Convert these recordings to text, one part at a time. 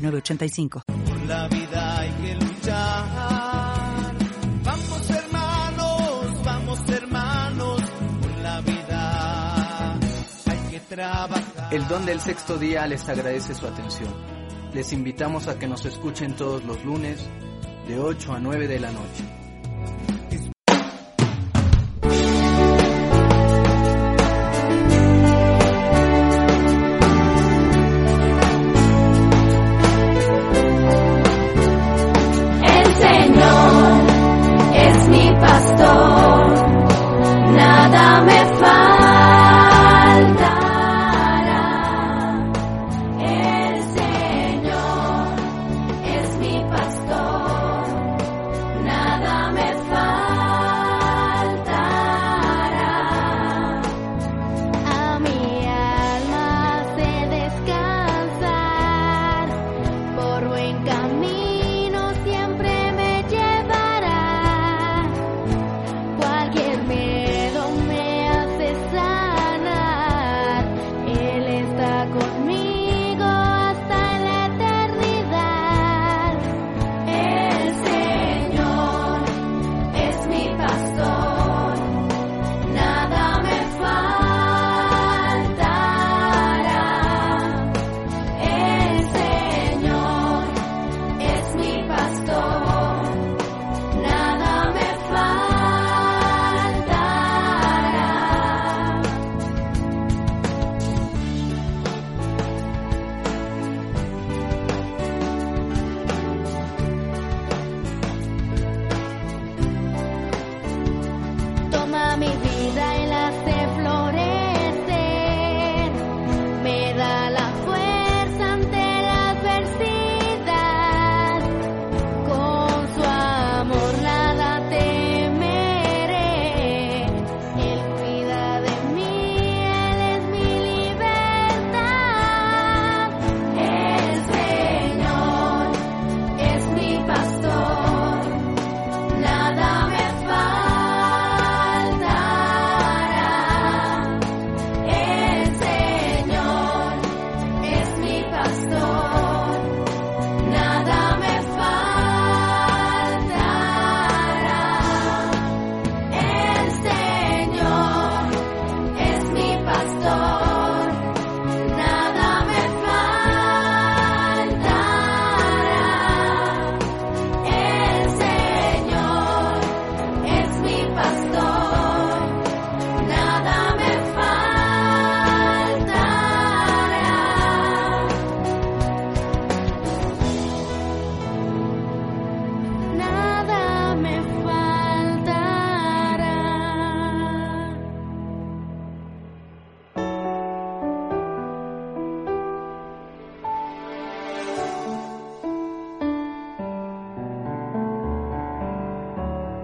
985. Por la vida hay que luchar. Vamos hermanos, vamos hermanos. Por la vida hay que trabajar. El don del sexto día les agradece su atención. Les invitamos a que nos escuchen todos los lunes de 8 a 9 de la noche.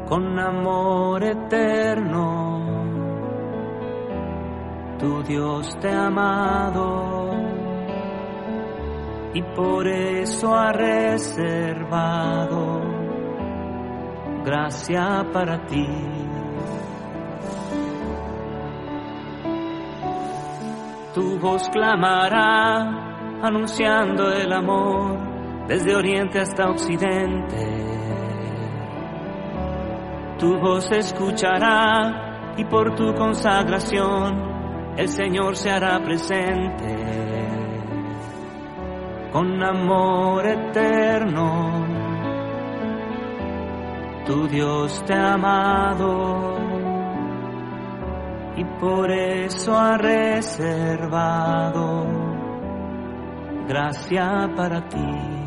Con amor eterno. Tu Dios te ha amado y por eso ha reservado gracia para ti. Tu voz clamará anunciando el amor desde oriente hasta occidente. Tu voz escuchará y por tu consagración el Señor se hará presente. Con amor eterno, tu Dios te ha amado y por eso ha reservado gracia para ti.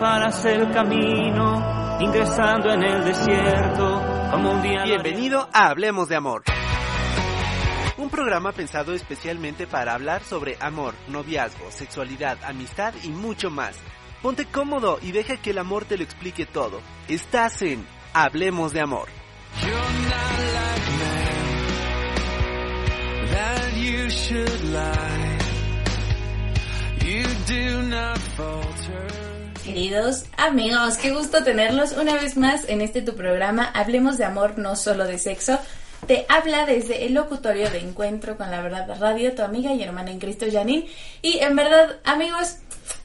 Preparas el camino, ingresando en el desierto, como un día... Bienvenido a Hablemos de Amor. un programa pensado especialmente para hablar sobre amor, noviazgo, sexualidad, amistad y mucho más. Ponte cómodo y deja que el amor te lo explique todo. Estás en Hablemos de Amor. Queridos amigos, qué gusto tenerlos una vez más en este tu programa Hablemos de Amor, no solo de sexo. Te habla desde el locutorio de Encuentro con la Verdad Radio, tu amiga y hermana en Cristo, Janine. Y en verdad, amigos,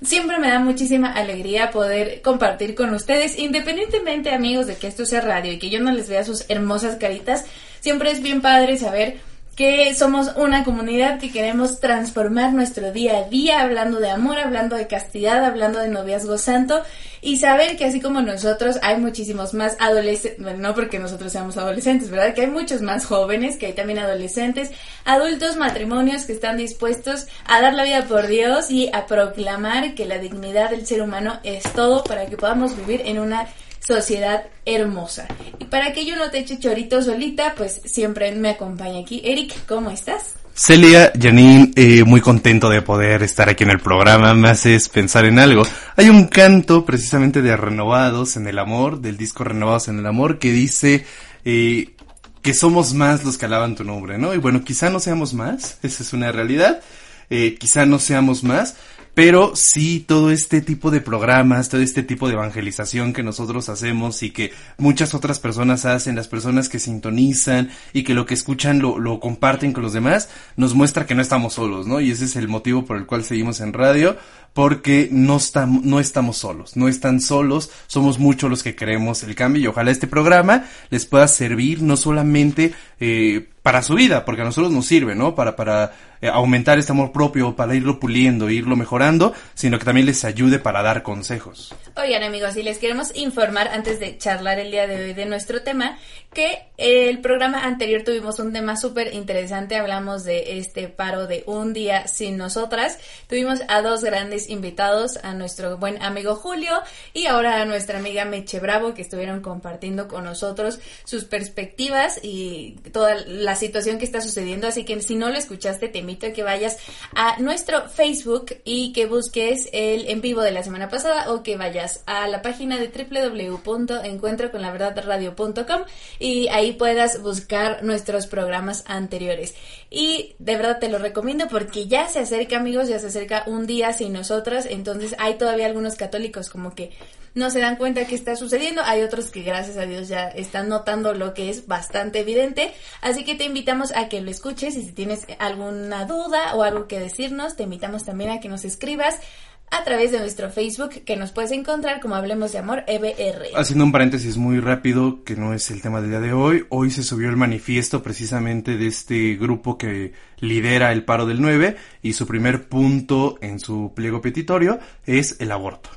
siempre me da muchísima alegría poder compartir con ustedes, independientemente, amigos, de que esto sea radio y que yo no les vea sus hermosas caritas, siempre es bien padre saber que somos una comunidad que queremos transformar nuestro día a día hablando de amor, hablando de castidad, hablando de noviazgo santo y saber que así como nosotros hay muchísimos más adolescentes, bueno, no porque nosotros seamos adolescentes, ¿verdad? Que hay muchos más jóvenes, que hay también adolescentes, adultos, matrimonios que están dispuestos a dar la vida por Dios y a proclamar que la dignidad del ser humano es todo para que podamos vivir en una sociedad hermosa. Y para que yo no te eche chorito solita, pues siempre me acompaña aquí. Eric, ¿cómo estás? Celia, Janine, eh, muy contento de poder estar aquí en el programa, me haces pensar en algo. Hay un canto precisamente de Renovados en el Amor, del disco Renovados en el Amor, que dice eh, que somos más los que alaban tu nombre, ¿no? Y bueno, quizá no seamos más, esa es una realidad, eh, quizá no seamos más, pero sí, todo este tipo de programas, todo este tipo de evangelización que nosotros hacemos y que muchas otras personas hacen, las personas que sintonizan y que lo que escuchan lo, lo comparten con los demás, nos muestra que no estamos solos, ¿no? Y ese es el motivo por el cual seguimos en radio, porque no, estamos, no estamos solos, no están solos, somos muchos los que queremos el cambio y ojalá este programa les pueda servir no solamente eh, para su vida, porque a nosotros nos sirve, ¿no? Para, para eh, aumentar este amor propio, para irlo puliendo, irlo mejorando, sino que también les ayude para dar consejos. Oigan amigos, y les queremos informar antes de charlar el día de hoy de nuestro tema, que el programa anterior tuvimos un tema súper interesante, hablamos de este paro de un día sin nosotras, tuvimos a dos grandes invitados, a nuestro buen amigo Julio y ahora a nuestra amiga Meche Bravo, que estuvieron compartiendo con nosotros sus perspectivas y toda la situación que está sucediendo, así que si no lo escuchaste, te invito que vayas a nuestro Facebook y que busques el en vivo de la semana pasada o que vayas a la página de www.encuentroconlaverdadradio.com y ahí puedas buscar nuestros programas anteriores. Y de verdad te lo recomiendo porque ya se acerca, amigos, ya se acerca un día sin nosotras, entonces hay todavía algunos católicos como que no se dan cuenta que está sucediendo, hay otros que gracias a Dios ya están notando lo que es bastante evidente, así que te invitamos a que lo escuches y si tienes alguna duda o algo que decirnos, te invitamos también a que nos escribas a través de nuestro Facebook que nos puedes encontrar como Hablemos de Amor EBR. Haciendo un paréntesis muy rápido, que no es el tema del día de hoy, hoy se subió el manifiesto precisamente de este grupo que lidera el paro del 9 y su primer punto en su pliego petitorio es el aborto.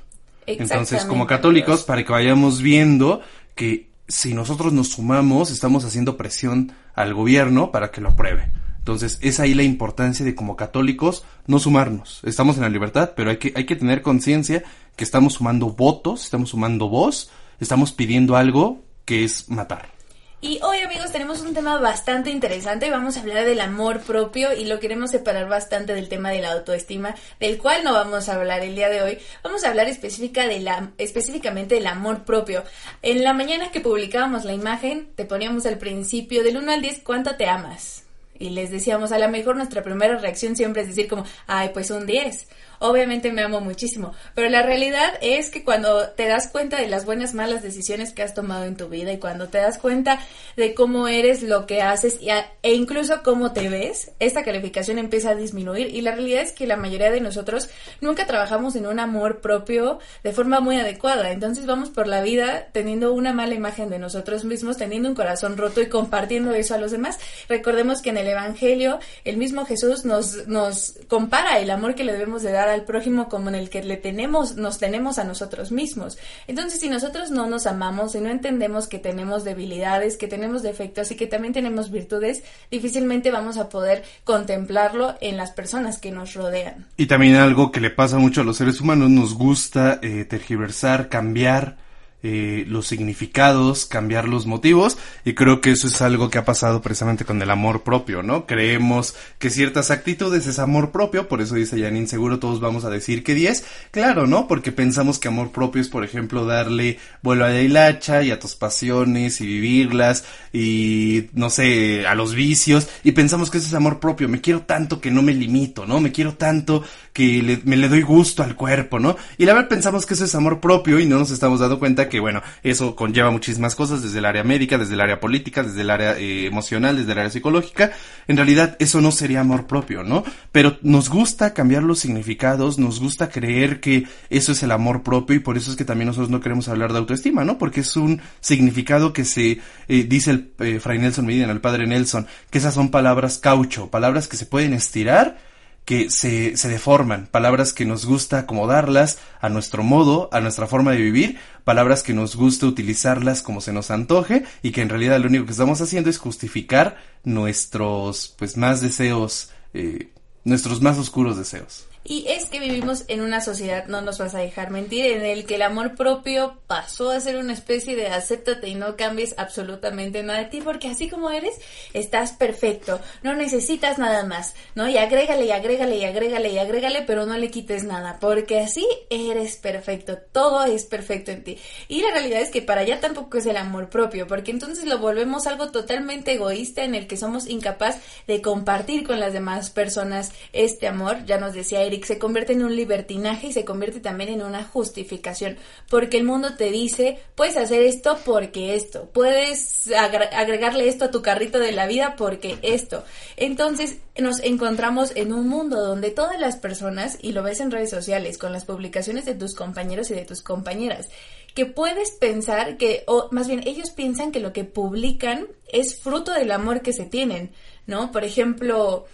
Entonces, como católicos, para que vayamos viendo que si nosotros nos sumamos, estamos haciendo presión al gobierno para que lo apruebe. Entonces, es ahí la importancia de como católicos no sumarnos. Estamos en la libertad, pero hay que, hay que tener conciencia que estamos sumando votos, estamos sumando voz, estamos pidiendo algo que es matar. Y hoy amigos tenemos un tema bastante interesante, vamos a hablar del amor propio y lo queremos separar bastante del tema de la autoestima, del cual no vamos a hablar el día de hoy, vamos a hablar específica de la, específicamente del amor propio. En la mañana que publicábamos la imagen, te poníamos al principio del 1 al 10 cuánto te amas. Y les decíamos, a lo mejor nuestra primera reacción siempre es decir como, ay, pues un 10 obviamente me amo muchísimo, pero la realidad es que cuando te das cuenta de las buenas, malas decisiones que has tomado en tu vida y cuando te das cuenta de cómo eres, lo que haces e incluso cómo te ves, esta calificación empieza a disminuir y la realidad es que la mayoría de nosotros nunca trabajamos en un amor propio de forma muy adecuada, entonces vamos por la vida teniendo una mala imagen de nosotros mismos, teniendo un corazón roto y compartiendo eso a los demás. Recordemos que en el Evangelio el mismo Jesús nos, nos compara el amor que le debemos de dar al prójimo como en el que le tenemos, nos tenemos a nosotros mismos. Entonces, si nosotros no nos amamos y no entendemos que tenemos debilidades, que tenemos defectos y que también tenemos virtudes, difícilmente vamos a poder contemplarlo en las personas que nos rodean. Y también algo que le pasa mucho a los seres humanos, nos gusta eh, tergiversar, cambiar eh, los significados, cambiar los motivos y creo que eso es algo que ha pasado precisamente con el amor propio, ¿no? Creemos que ciertas actitudes es amor propio, por eso dice Janine, seguro todos vamos a decir que 10, claro, ¿no? Porque pensamos que amor propio es, por ejemplo, darle vuelo a la hilacha y a tus pasiones y vivirlas y, no sé, a los vicios y pensamos que eso es amor propio, me quiero tanto que no me limito, ¿no? Me quiero tanto que me le doy gusto al cuerpo, ¿no? Y la verdad pensamos que eso es amor propio y no nos estamos dando cuenta que, bueno, eso conlleva muchísimas cosas desde el área médica, desde el área política, desde el área eh, emocional, desde el área psicológica. En realidad eso no sería amor propio, ¿no? Pero nos gusta cambiar los significados, nos gusta creer que eso es el amor propio y por eso es que también nosotros no queremos hablar de autoestima, ¿no? Porque es un significado que se eh, dice el eh, Fray Nelson Medina, el padre Nelson, que esas son palabras caucho, palabras que se pueden estirar que se, se deforman, palabras que nos gusta acomodarlas a nuestro modo, a nuestra forma de vivir, palabras que nos gusta utilizarlas como se nos antoje y que en realidad lo único que estamos haciendo es justificar nuestros pues más deseos, eh, nuestros más oscuros deseos. Y es que vivimos en una sociedad, no nos vas a dejar mentir, en el que el amor propio pasó a ser una especie de acéptate y no cambies absolutamente nada de ti, porque así como eres, estás perfecto, no necesitas nada más, ¿no? Y agrégale y agrégale y agrégale y agrégale, pero no le quites nada, porque así eres perfecto, todo es perfecto en ti. Y la realidad es que para allá tampoco es el amor propio, porque entonces lo volvemos algo totalmente egoísta en el que somos incapaz de compartir con las demás personas este amor, ya nos decía Eric se convierte en un libertinaje y se convierte también en una justificación, porque el mundo te dice, puedes hacer esto porque esto, puedes agregarle esto a tu carrito de la vida porque esto. Entonces nos encontramos en un mundo donde todas las personas, y lo ves en redes sociales, con las publicaciones de tus compañeros y de tus compañeras, que puedes pensar que, o más bien ellos piensan que lo que publican es fruto del amor que se tienen, ¿no? Por ejemplo,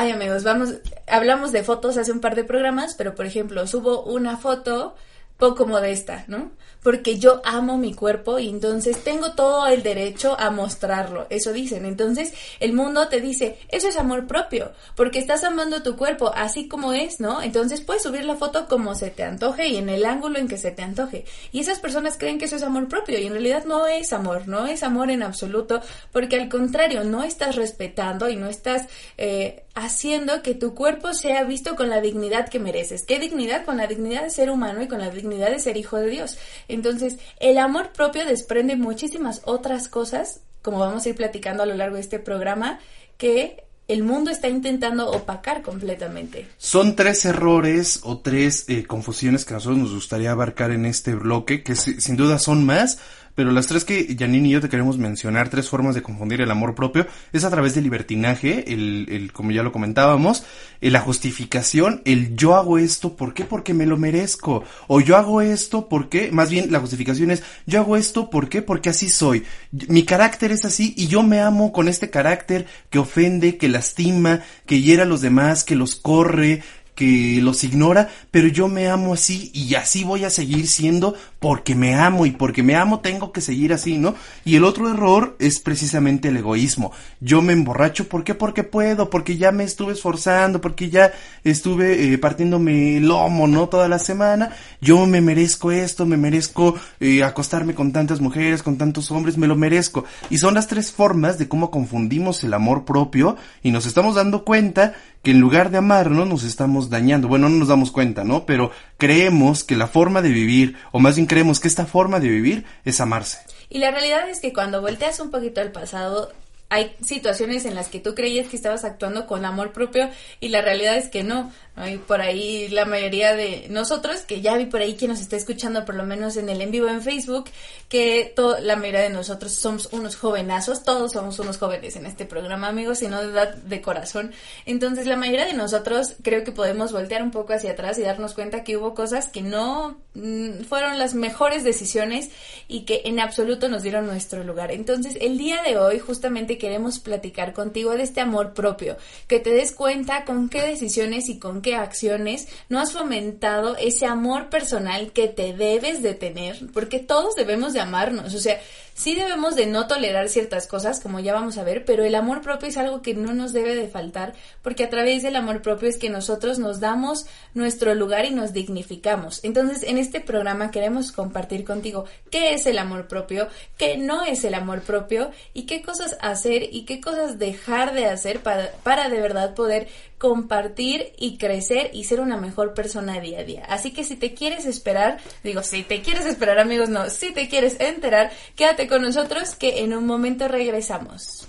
Ay amigos, vamos, hablamos de fotos hace un par de programas, pero por ejemplo, subo una foto poco modesta, ¿no? Porque yo amo mi cuerpo y entonces tengo todo el derecho a mostrarlo, eso dicen. Entonces el mundo te dice, eso es amor propio, porque estás amando tu cuerpo así como es, ¿no? Entonces puedes subir la foto como se te antoje y en el ángulo en que se te antoje. Y esas personas creen que eso es amor propio y en realidad no es amor, no es amor en absoluto, porque al contrario, no estás respetando y no estás eh, haciendo que tu cuerpo sea visto con la dignidad que mereces. ¿Qué dignidad? Con la dignidad de ser humano y con la dignidad de ser hijo de Dios. Entonces, el amor propio desprende muchísimas otras cosas, como vamos a ir platicando a lo largo de este programa, que el mundo está intentando opacar completamente. Son tres errores o tres eh, confusiones que a nosotros nos gustaría abarcar en este bloque, que sin duda son más, pero las tres que Janine y yo te queremos mencionar, tres formas de confundir el amor propio, es a través del libertinaje, el, el como ya lo comentábamos, eh, la justificación, el yo hago esto, ¿por qué? Porque me lo merezco, o yo hago esto, ¿por qué? Más bien la justificación es, yo hago esto, ¿por qué? Porque así soy, mi carácter es así y yo me amo con este carácter que ofende, que lastima, que hiera a los demás, que los corre, que los ignora, pero yo me amo así y así voy a seguir siendo porque me amo y porque me amo tengo que seguir así, ¿no? Y el otro error es precisamente el egoísmo. Yo me emborracho, ¿por qué? Porque puedo, porque ya me estuve esforzando, porque ya estuve eh, partiéndome lomo, ¿no? Toda la semana. Yo me merezco esto, me merezco eh, acostarme con tantas mujeres, con tantos hombres, me lo merezco. Y son las tres formas de cómo confundimos el amor propio y nos estamos dando cuenta en lugar de amarnos nos estamos dañando. Bueno, no nos damos cuenta, ¿no? Pero creemos que la forma de vivir, o más bien creemos que esta forma de vivir es amarse. Y la realidad es que cuando volteas un poquito al pasado, hay situaciones en las que tú creías que estabas actuando con amor propio y la realidad es que no. Hay por ahí la mayoría de nosotros, que ya vi por ahí quien nos está escuchando, por lo menos en el en vivo en Facebook, que la mayoría de nosotros somos unos jovenazos, todos somos unos jóvenes en este programa, amigos, y no de edad de corazón. Entonces, la mayoría de nosotros creo que podemos voltear un poco hacia atrás y darnos cuenta que hubo cosas que no mm, fueron las mejores decisiones y que en absoluto nos dieron nuestro lugar. Entonces, el día de hoy justamente queremos platicar contigo de este amor propio, que te des cuenta con qué decisiones y con qué acciones no has fomentado ese amor personal que te debes de tener, porque todos debemos de amarnos, o sea, Sí debemos de no tolerar ciertas cosas, como ya vamos a ver, pero el amor propio es algo que no nos debe de faltar, porque a través del amor propio es que nosotros nos damos nuestro lugar y nos dignificamos. Entonces, en este programa queremos compartir contigo qué es el amor propio, qué no es el amor propio y qué cosas hacer y qué cosas dejar de hacer para, para de verdad poder compartir y crecer y ser una mejor persona día a día. Así que si te quieres esperar, digo, si te quieres esperar amigos, no, si te quieres enterar, quédate con nosotros que en un momento regresamos.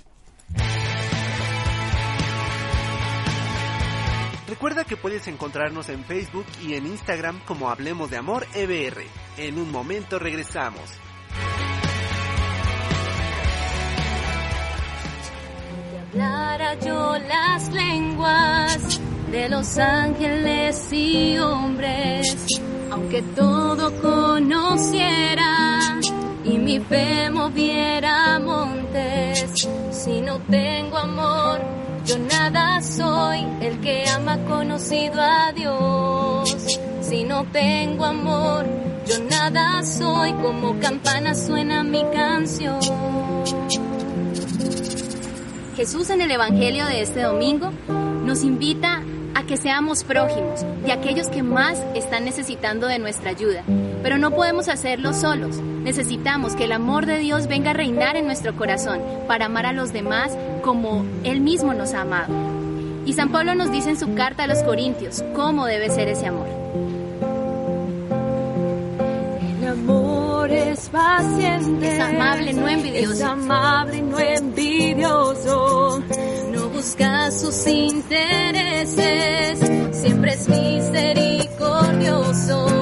Recuerda que puedes encontrarnos en Facebook y en Instagram como Hablemos de Amor EBR. En un momento regresamos. Hablara yo las lenguas de los ángeles y hombres, aunque todo conociera y mi fe moviera montes, si no tengo amor, yo nada soy, el que ama conocido a Dios. Si no tengo amor, yo nada soy, como campana suena mi canción. Jesús en el Evangelio de este domingo nos invita a que seamos prójimos de aquellos que más están necesitando de nuestra ayuda. Pero no podemos hacerlo solos. Necesitamos que el amor de Dios venga a reinar en nuestro corazón para amar a los demás como Él mismo nos ha amado. Y San Pablo nos dice en su carta a los Corintios cómo debe ser ese amor. El amor es paciente. Es amable, no envidioso. Es amable y no envidioso. No busca sus intereses. Siempre es misericordioso.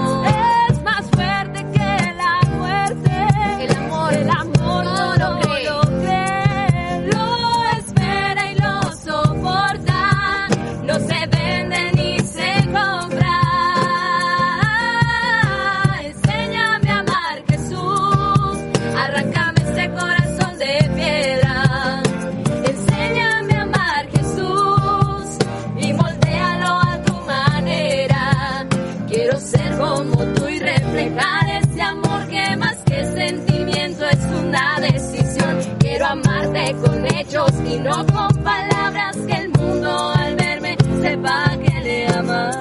Reflejar ese amor que más que sentimiento es una decisión. Quiero amarte con hechos y no con palabras que el mundo al verme sepa que le amas.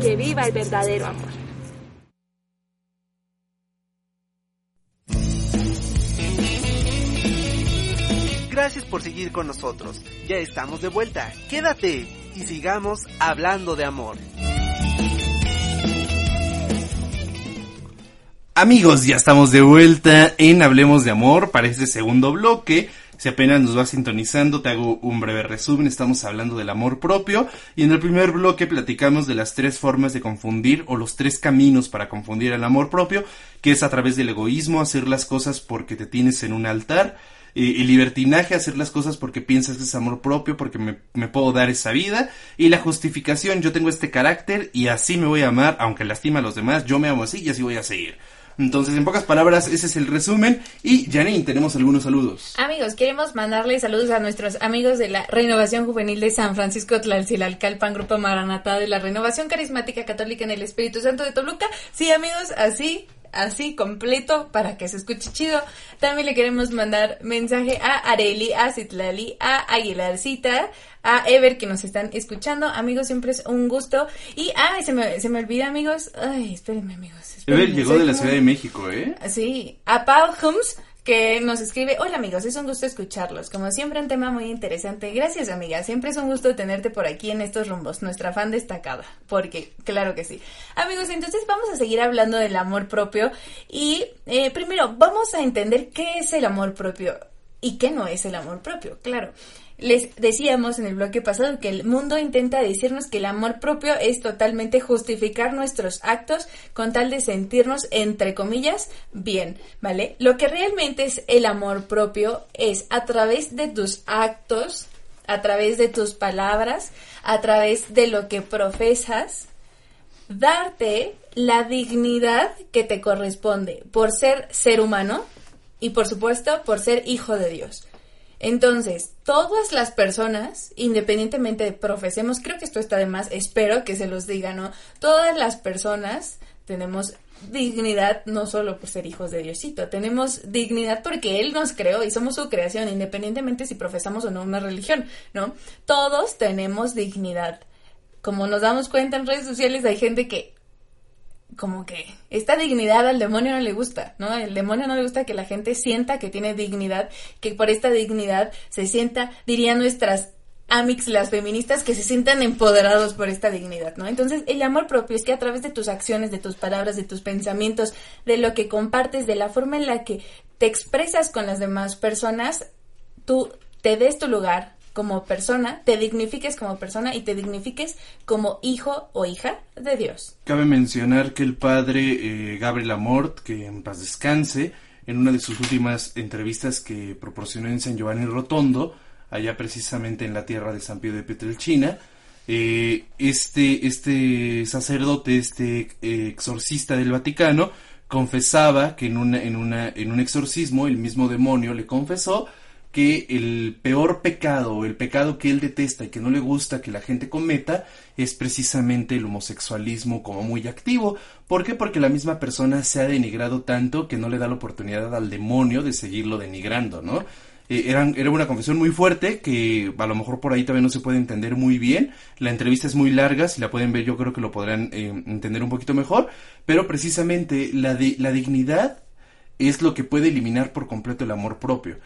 Que viva el verdadero amor. Nosotros. Ya estamos de vuelta. Quédate y sigamos hablando de amor. Amigos, ya estamos de vuelta en Hablemos de Amor para este segundo bloque. Si apenas nos vas sintonizando, te hago un breve resumen. Estamos hablando del amor propio y en el primer bloque platicamos de las tres formas de confundir o los tres caminos para confundir el amor propio, que es a través del egoísmo, hacer las cosas porque te tienes en un altar, eh, el libertinaje, hacer las cosas porque piensas que es amor propio, porque me, me puedo dar esa vida, y la justificación, yo tengo este carácter y así me voy a amar, aunque lastima a los demás, yo me amo así y así voy a seguir. Entonces, en pocas palabras, ese es el resumen. Y Janine, tenemos algunos saludos. Amigos, queremos mandarle saludos a nuestros amigos de la Renovación Juvenil de San Francisco Tlalcilalcalpan, Grupo Maranatá de la Renovación Carismática Católica en el Espíritu Santo de Toluca. Sí, amigos, así, así, completo, para que se escuche chido. También le queremos mandar mensaje a Areli, a Citlali, a Aguilarcita, a Ever que nos están escuchando. Amigos, siempre es un gusto. Y, ay, se me, se me olvida, amigos. Ay, espérenme, amigos. Ever llegó de la Ciudad de México, ¿eh? Sí, a Paul que nos escribe, hola amigos, es un gusto escucharlos, como siempre un tema muy interesante, gracias amiga, siempre es un gusto tenerte por aquí en estos rumbos, nuestra fan destacada, porque claro que sí. Amigos, entonces vamos a seguir hablando del amor propio y eh, primero vamos a entender qué es el amor propio y qué no es el amor propio, claro. Les decíamos en el bloque pasado que el mundo intenta decirnos que el amor propio es totalmente justificar nuestros actos con tal de sentirnos, entre comillas, bien, ¿vale? Lo que realmente es el amor propio es a través de tus actos, a través de tus palabras, a través de lo que profesas, darte la dignidad que te corresponde por ser ser humano y por supuesto por ser hijo de Dios. Entonces, todas las personas, independientemente de profesemos, creo que esto está de más, espero que se los diga, ¿no? Todas las personas tenemos dignidad no solo por ser hijos de Diosito, tenemos dignidad porque Él nos creó y somos su creación, independientemente si profesamos o no una religión, ¿no? Todos tenemos dignidad. Como nos damos cuenta en redes sociales, hay gente que como que esta dignidad al demonio no le gusta, ¿no? El demonio no le gusta que la gente sienta que tiene dignidad, que por esta dignidad se sienta, dirían nuestras amix, las feministas, que se sientan empoderados por esta dignidad, ¿no? Entonces, el amor propio es que a través de tus acciones, de tus palabras, de tus pensamientos, de lo que compartes, de la forma en la que te expresas con las demás personas, tú te des tu lugar, como persona, te dignifiques como persona y te dignifiques como hijo o hija de Dios. Cabe mencionar que el padre eh, Gabriel Amort, que en paz descanse, en una de sus últimas entrevistas que proporcionó en San Giovanni Rotondo, allá precisamente en la tierra de San Pío de Petrelchina, eh, este, este sacerdote, este eh, exorcista del Vaticano, confesaba que en, una, en, una, en un exorcismo el mismo demonio le confesó que el peor pecado, el pecado que él detesta y que no le gusta que la gente cometa, es precisamente el homosexualismo como muy activo. ¿Por qué? Porque la misma persona se ha denigrado tanto que no le da la oportunidad al demonio de seguirlo denigrando, ¿no? Eh, era una confesión muy fuerte que a lo mejor por ahí todavía no se puede entender muy bien. La entrevista es muy larga, si la pueden ver yo creo que lo podrán eh, entender un poquito mejor, pero precisamente la, la dignidad es lo que puede eliminar por completo el amor propio.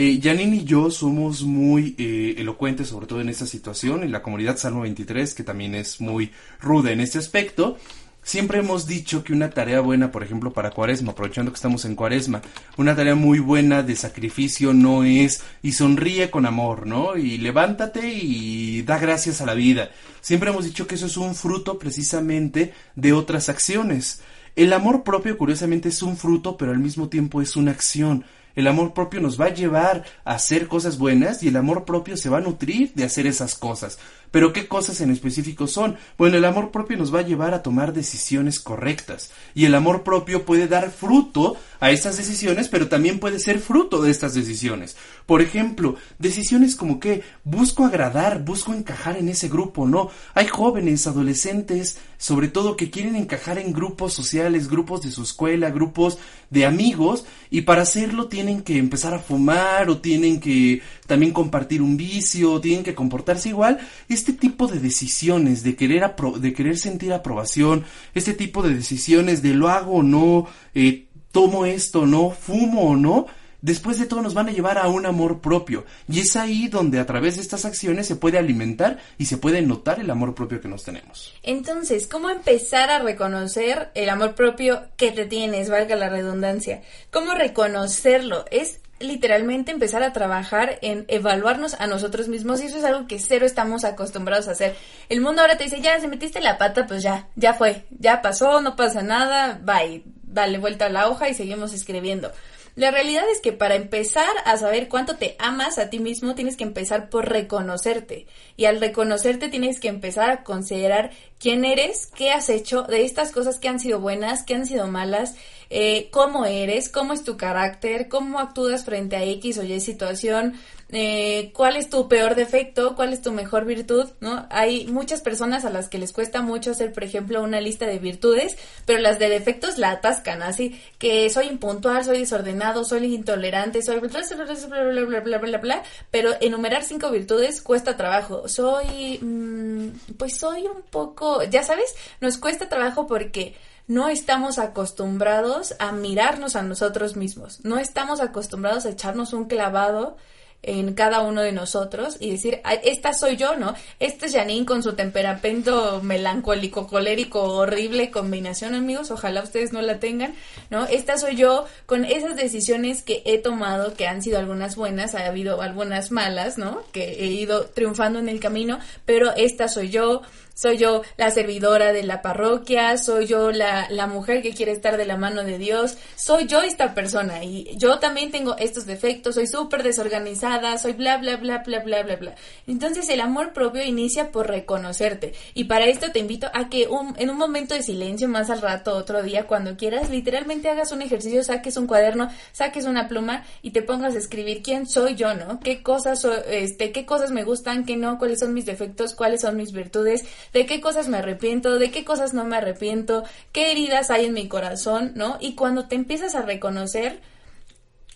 Eh, Janine y yo somos muy eh, elocuentes, sobre todo en esta situación, en la comunidad Salmo 23, que también es muy ruda en este aspecto. Siempre hemos dicho que una tarea buena, por ejemplo, para Cuaresma, aprovechando que estamos en Cuaresma, una tarea muy buena de sacrificio no es y sonríe con amor, ¿no? Y levántate y da gracias a la vida. Siempre hemos dicho que eso es un fruto precisamente de otras acciones. El amor propio, curiosamente, es un fruto, pero al mismo tiempo es una acción. El amor propio nos va a llevar a hacer cosas buenas y el amor propio se va a nutrir de hacer esas cosas. Pero ¿qué cosas en específico son? Bueno, el amor propio nos va a llevar a tomar decisiones correctas. Y el amor propio puede dar fruto a estas decisiones, pero también puede ser fruto de estas decisiones. Por ejemplo, decisiones como que busco agradar, busco encajar en ese grupo, ¿no? Hay jóvenes, adolescentes, sobre todo que quieren encajar en grupos sociales, grupos de su escuela, grupos de amigos, y para hacerlo tienen que empezar a fumar o tienen que también compartir un vicio, tienen que comportarse igual. Este tipo de decisiones de querer, de querer sentir aprobación, este tipo de decisiones de lo hago o no, eh, tomo esto o no, fumo o no, después de todo nos van a llevar a un amor propio. Y es ahí donde a través de estas acciones se puede alimentar y se puede notar el amor propio que nos tenemos. Entonces, ¿cómo empezar a reconocer el amor propio que te tienes, valga la redundancia? ¿Cómo reconocerlo? Es literalmente empezar a trabajar en evaluarnos a nosotros mismos y eso es algo que cero estamos acostumbrados a hacer. El mundo ahora te dice, ya, si metiste la pata, pues ya, ya fue, ya pasó, no pasa nada, bye, dale vuelta a la hoja y seguimos escribiendo. La realidad es que para empezar a saber cuánto te amas a ti mismo, tienes que empezar por reconocerte. Y al reconocerte tienes que empezar a considerar quién eres, qué has hecho, de estas cosas que han sido buenas, que han sido malas, eh, cómo eres, cómo es tu carácter, cómo actúas frente a X o Y situación, eh, cuál es tu peor defecto, cuál es tu mejor virtud, ¿no? Hay muchas personas a las que les cuesta mucho hacer, por ejemplo, una lista de virtudes, pero las de defectos la atascan, así que soy impuntual, soy desordenado, soy intolerante, soy bla, bla, bla, bla, bla, bla, pero enumerar cinco virtudes cuesta trabajo. Soy, mm, pues soy un poco, ya sabes, nos cuesta trabajo porque no estamos acostumbrados a mirarnos a nosotros mismos, no estamos acostumbrados a echarnos un clavado en cada uno de nosotros y decir, esta soy yo, ¿no? Este es Janine con su temperamento melancólico, colérico, horrible combinación, amigos, ojalá ustedes no la tengan, ¿no? Esta soy yo con esas decisiones que he tomado, que han sido algunas buenas, ha habido algunas malas, ¿no? Que he ido triunfando en el camino, pero esta soy yo, soy yo la servidora de la parroquia, soy yo la, la mujer que quiere estar de la mano de Dios, soy yo esta persona y yo también tengo estos defectos, soy súper desorganizada, soy bla, bla, bla, bla, bla, bla, bla. Entonces el amor propio inicia por reconocerte y para esto te invito a que un, en un momento de silencio, más al rato, otro día, cuando quieras, literalmente hagas un ejercicio, saques un cuaderno, saques una pluma y te pongas a escribir quién soy yo, ¿no? ¿Qué cosas, este, qué cosas me gustan, qué no, cuáles son mis defectos, cuáles son mis virtudes, de qué cosas me arrepiento, de qué cosas no me arrepiento, qué heridas hay en mi corazón, ¿no? Y cuando te empiezas a reconocer,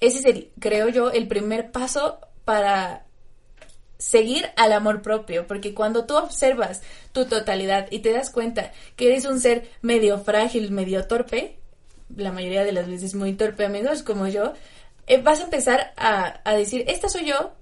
ese sería, creo yo, el primer paso para seguir al amor propio, porque cuando tú observas tu totalidad y te das cuenta que eres un ser medio frágil, medio torpe, la mayoría de las veces muy torpe, amigos, como yo, eh, vas a empezar a, a decir, esta soy yo,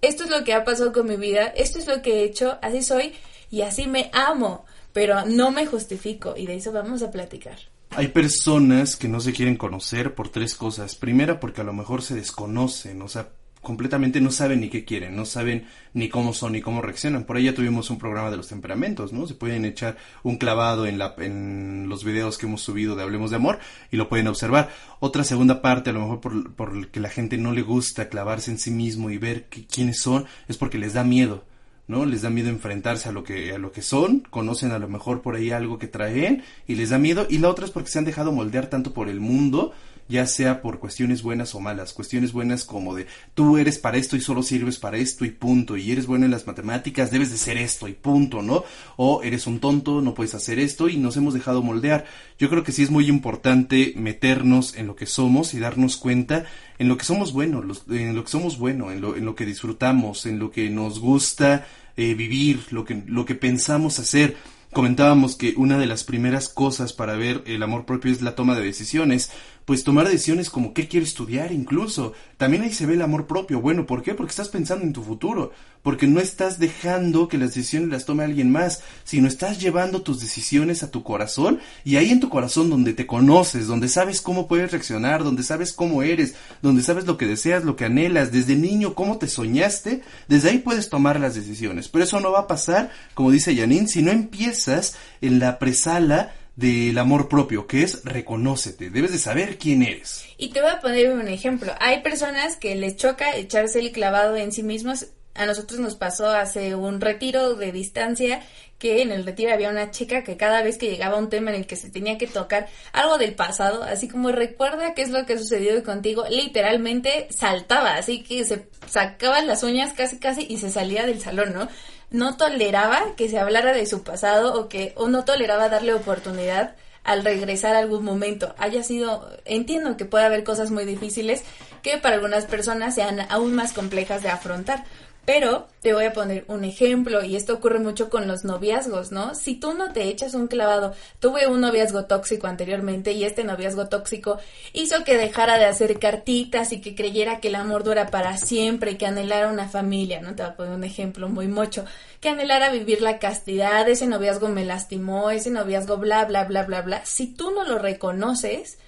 esto es lo que ha pasado con mi vida, esto es lo que he hecho, así soy y así me amo, pero no me justifico y de eso vamos a platicar. Hay personas que no se quieren conocer por tres cosas. Primera, porque a lo mejor se desconocen, o sea, completamente no saben ni qué quieren, no saben ni cómo son ni cómo reaccionan. Por ahí ya tuvimos un programa de los temperamentos, ¿no? Se pueden echar un clavado en, la, en los videos que hemos subido de Hablemos de Amor y lo pueden observar. Otra segunda parte, a lo mejor por, por que la gente no le gusta clavarse en sí mismo y ver que- quiénes son, es porque les da miedo. ¿No? Les da miedo enfrentarse a lo que a lo que son, conocen a lo mejor por ahí algo que traen y les da miedo y la otra es porque se han dejado moldear tanto por el mundo, ya sea por cuestiones buenas o malas, cuestiones buenas como de tú eres para esto y solo sirves para esto y punto, y eres bueno en las matemáticas, debes de ser esto y punto, ¿no? O eres un tonto, no puedes hacer esto y nos hemos dejado moldear. Yo creo que sí es muy importante meternos en lo que somos y darnos cuenta en lo que somos buenos, en lo que somos buenos, en lo, en lo que disfrutamos, en lo que nos gusta eh, vivir, lo que, lo que pensamos hacer. Comentábamos que una de las primeras cosas para ver el amor propio es la toma de decisiones. Pues tomar decisiones como qué quiero estudiar incluso. También ahí se ve el amor propio. Bueno, ¿por qué? Porque estás pensando en tu futuro. Porque no estás dejando que las decisiones las tome alguien más, sino estás llevando tus decisiones a tu corazón y ahí en tu corazón donde te conoces, donde sabes cómo puedes reaccionar, donde sabes cómo eres, donde sabes lo que deseas, lo que anhelas, desde niño cómo te soñaste, desde ahí puedes tomar las decisiones. Pero eso no va a pasar, como dice Janine, si no empiezas en la presala del amor propio, que es reconócete, debes de saber quién eres. Y te voy a poner un ejemplo. Hay personas que les choca echarse el clavado en sí mismos. A nosotros nos pasó hace un retiro de distancia que en el retiro había una chica que cada vez que llegaba un tema en el que se tenía que tocar algo del pasado, así como recuerda qué es lo que ha sucedido contigo, literalmente saltaba, así que se sacaba las uñas casi casi y se salía del salón, ¿no? No toleraba que se hablara de su pasado o que o no toleraba darle oportunidad al regresar a algún momento haya sido, entiendo que puede haber cosas muy difíciles que para algunas personas sean aún más complejas de afrontar. Pero te voy a poner un ejemplo y esto ocurre mucho con los noviazgos, ¿no? Si tú no te echas un clavado, tuve un noviazgo tóxico anteriormente y este noviazgo tóxico hizo que dejara de hacer cartitas y que creyera que el amor dura para siempre que anhelara una familia, ¿no? Te voy a poner un ejemplo muy mocho, que anhelara vivir la castidad, ese noviazgo me lastimó, ese noviazgo bla, bla, bla, bla, bla. Si tú no lo reconoces,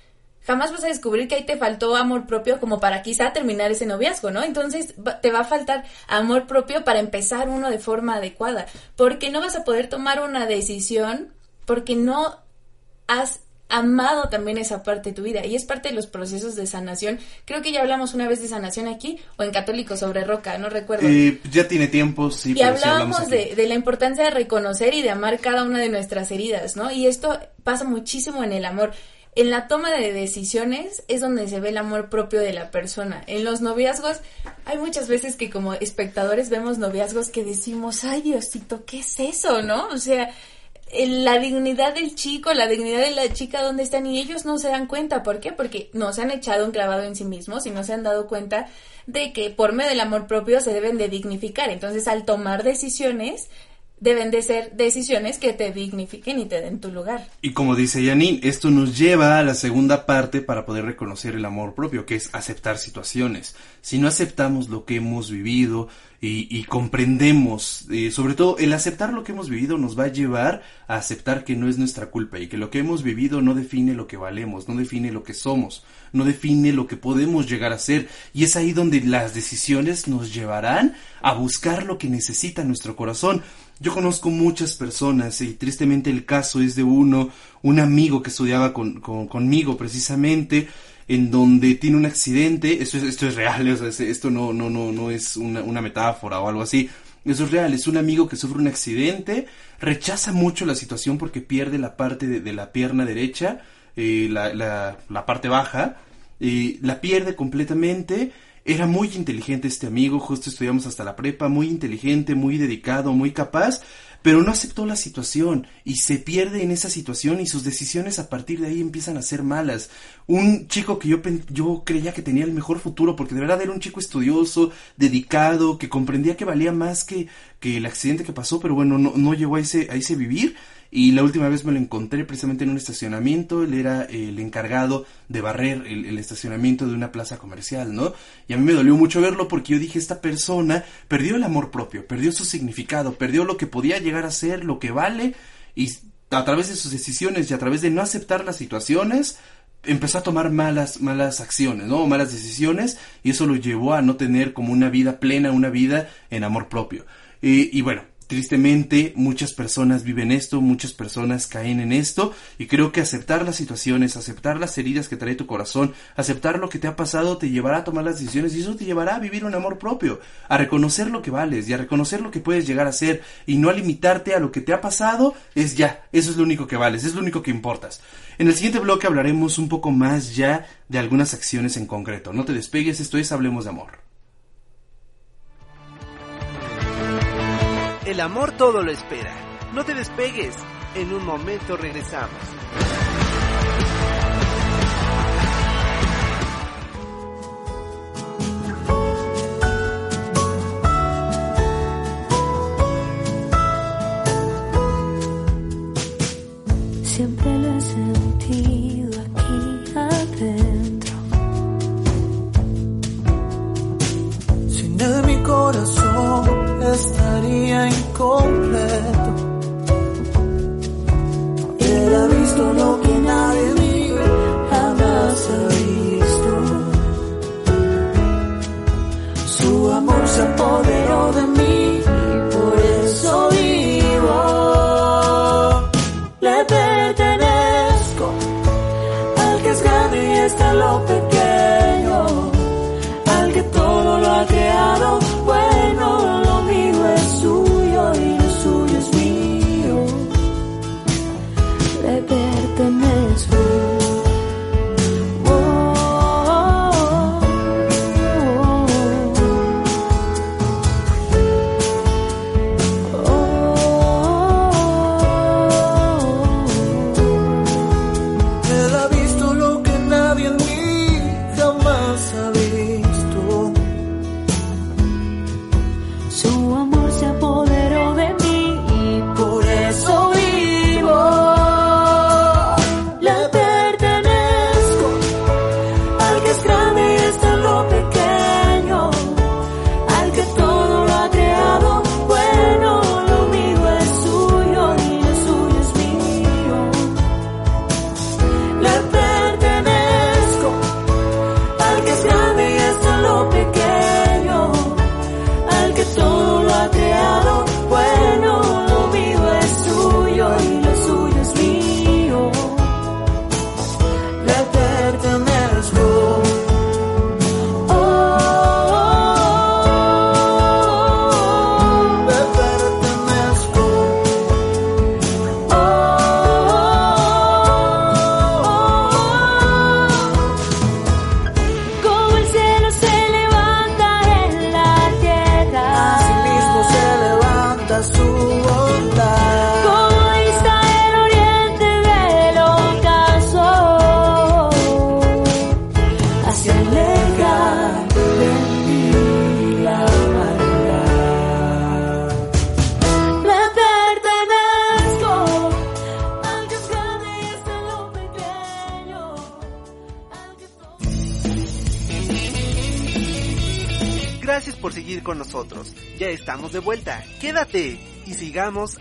jamás vas a descubrir que ahí te faltó amor propio como para quizá terminar ese noviazgo, ¿no? Entonces te va a faltar amor propio para empezar uno de forma adecuada, porque no vas a poder tomar una decisión porque no has amado también esa parte de tu vida y es parte de los procesos de sanación. Creo que ya hablamos una vez de sanación aquí o en Católico sobre Roca, no recuerdo. Eh, ya tiene tiempo, sí, Y pero hablábamos de, de la importancia de reconocer y de amar cada una de nuestras heridas, ¿no? Y esto pasa muchísimo en el amor. En la toma de decisiones es donde se ve el amor propio de la persona. En los noviazgos hay muchas veces que como espectadores vemos noviazgos que decimos, ay Diosito, ¿qué es eso, no? O sea, la dignidad del chico, la dignidad de la chica, ¿dónde están? Y ellos no se dan cuenta. ¿Por qué? Porque no se han echado un clavado en sí mismos y no se han dado cuenta de que por medio del amor propio se deben de dignificar. Entonces, al tomar decisiones, deben de ser decisiones que te dignifiquen y te den tu lugar. Y como dice Janine, esto nos lleva a la segunda parte para poder reconocer el amor propio, que es aceptar situaciones. Si no aceptamos lo que hemos vivido y, comprendemos, eh, sobre todo el aceptar lo que hemos vivido nos va a llevar a aceptar que no es nuestra culpa y que lo que hemos vivido no define lo que valemos, no define lo que somos, no define lo que podemos llegar a ser. Y es ahí donde las decisiones nos llevarán a buscar lo que necesita nuestro corazón. Yo conozco muchas personas y tristemente el caso es de uno, un amigo que estudiaba con, con- conmigo precisamente, en donde tiene un accidente, esto es, esto es real, o sea, es- esto no, no, no, no es una, una metáfora o algo así, eso es real, es un amigo que sufre un accidente, rechaza mucho la situación porque pierde la parte de, la pierna derecha, eh, la, la, la parte baja, eh, la pierde completamente. Era muy inteligente este amigo, justo estudiamos hasta la prepa, muy inteligente, muy dedicado, muy capaz, pero no aceptó la situación y se pierde en esa situación y sus decisiones a partir de ahí empiezan a ser malas. Un chico que yo, yo creía que tenía el mejor futuro porque de verdad era un chico estudioso, dedicado, que comprendía que valía más que, que el accidente que pasó, pero bueno, no, no llegó a ese, a ese vivir. Y la última vez me lo encontré precisamente en un estacionamiento. Él era el encargado de barrer el, el estacionamiento de una plaza comercial, ¿no? Y a mí me dolió mucho verlo porque yo dije, esta persona perdió el amor propio, perdió su significado, perdió lo que podía llegar a ser, lo que vale. Y a través de sus decisiones y a través de no aceptar las situaciones, empezó a tomar malas, malas acciones, ¿no? Malas decisiones y eso lo llevó a no tener como una vida plena, una vida en amor propio. Eh, y bueno, tristemente muchas personas viven esto, muchas personas caen en esto y creo que aceptar las situaciones, aceptar las heridas que trae tu corazón, aceptar lo que te ha pasado te llevará a tomar las decisiones y eso te llevará a vivir un amor propio, a reconocer lo que vales y a reconocer lo que puedes llegar a ser y no a limitarte a lo que te ha pasado, es ya, eso es lo único que vales, es lo único que importas. En el siguiente bloque hablaremos un poco más ya de algunas acciones en concreto. No te despegues, esto es Hablemos de Amor. El amor todo lo espera. No te despegues. En un momento regresamos. Siempre lo he sentido aquí adentro. Sin mi corazón estaría incompleto. Él ha visto lo que nadie en mí jamás ha visto. Su amor se apoderó de mí, por eso vivo. Le pertenezco al que es grande y está en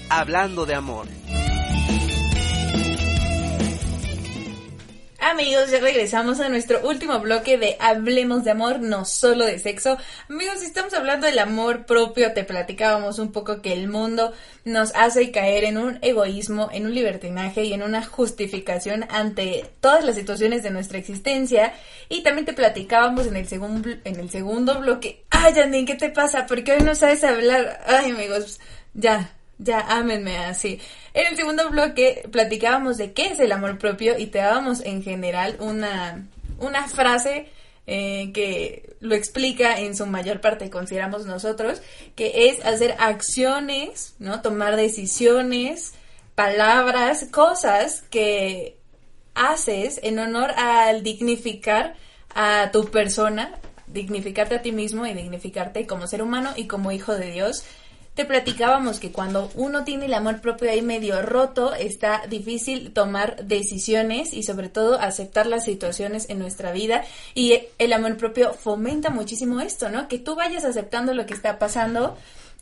hablando de amor. Amigos, ya regresamos a nuestro último bloque de Hablemos de amor, no solo de sexo. Amigos, estamos hablando del amor propio, te platicábamos un poco que el mundo nos hace caer en un egoísmo, en un libertinaje y en una justificación ante todas las situaciones de nuestra existencia. Y también te platicábamos en el, segundo en el segundo bloque. Ay, Janine, ¿qué te pasa? ¿Por qué hoy no sabes hablar? Ay, amigos, ya, ya, ámenme así. En el segundo bloque platicábamos de qué es el amor propio y te dábamos en general una, una frase eh, que lo explica en su mayor parte, consideramos nosotros, que es hacer acciones, ¿no? Tomar decisiones, palabras, cosas que haces en honor al dignificar a tu persona, dignificarte a ti mismo y dignificarte como ser humano y como hijo de Dios te platicábamos que cuando uno tiene el amor propio ahí medio roto, está difícil tomar decisiones y sobre todo aceptar las situaciones en nuestra vida. Y el amor propio fomenta muchísimo esto, ¿no? Que tú vayas aceptando lo que está pasando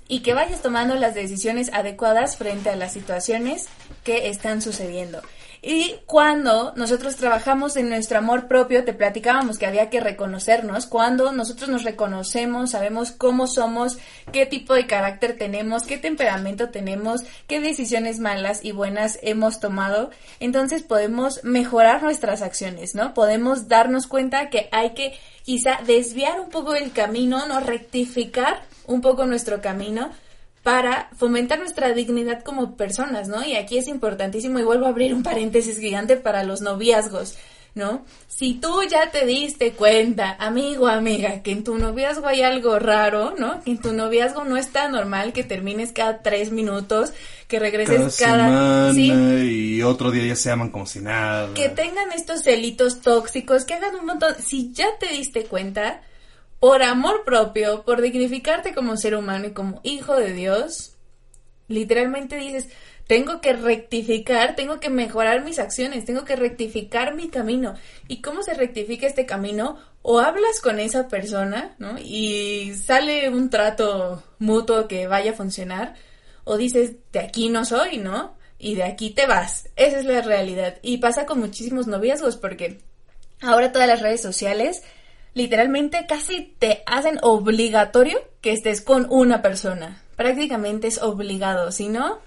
y que vayas tomando las decisiones adecuadas frente a las situaciones que están sucediendo. Y cuando nosotros trabajamos en nuestro amor propio, te platicábamos que había que reconocernos. Cuando nosotros nos reconocemos, sabemos cómo somos, qué tipo de carácter tenemos, qué temperamento tenemos, qué decisiones malas y buenas hemos tomado, entonces podemos mejorar nuestras acciones, ¿no? Podemos darnos cuenta que hay que quizá desviar un poco el camino, ¿no? Rectificar un poco nuestro camino para fomentar nuestra dignidad como personas, ¿no? Y aquí es importantísimo, y vuelvo a abrir un paréntesis gigante para los noviazgos, ¿no? Si tú ya te diste cuenta, amigo, amiga, que en tu noviazgo hay algo raro, ¿no? Que en tu noviazgo no está normal que termines cada tres minutos, que regreses cada... semana y otro día ya se aman como si nada. Que tengan estos celitos tóxicos, que hagan un montón... Si ya te diste cuenta, por amor propio, por dignificarte como ser humano y como hijo de Dios, literalmente dices, tengo que rectificar, tengo que mejorar mis acciones, tengo que rectificar mi camino. ¿Y cómo se rectifica este camino? O hablas con esa persona, ¿no? Y sale un trato mutuo que vaya a funcionar, o dices, de aquí no soy, ¿no? Y de aquí te vas. Esa es la realidad. Y pasa con muchísimos noviazgos porque ahora todas las redes sociales literalmente casi te hacen obligatorio que estés con una persona. Prácticamente es obligado, si no,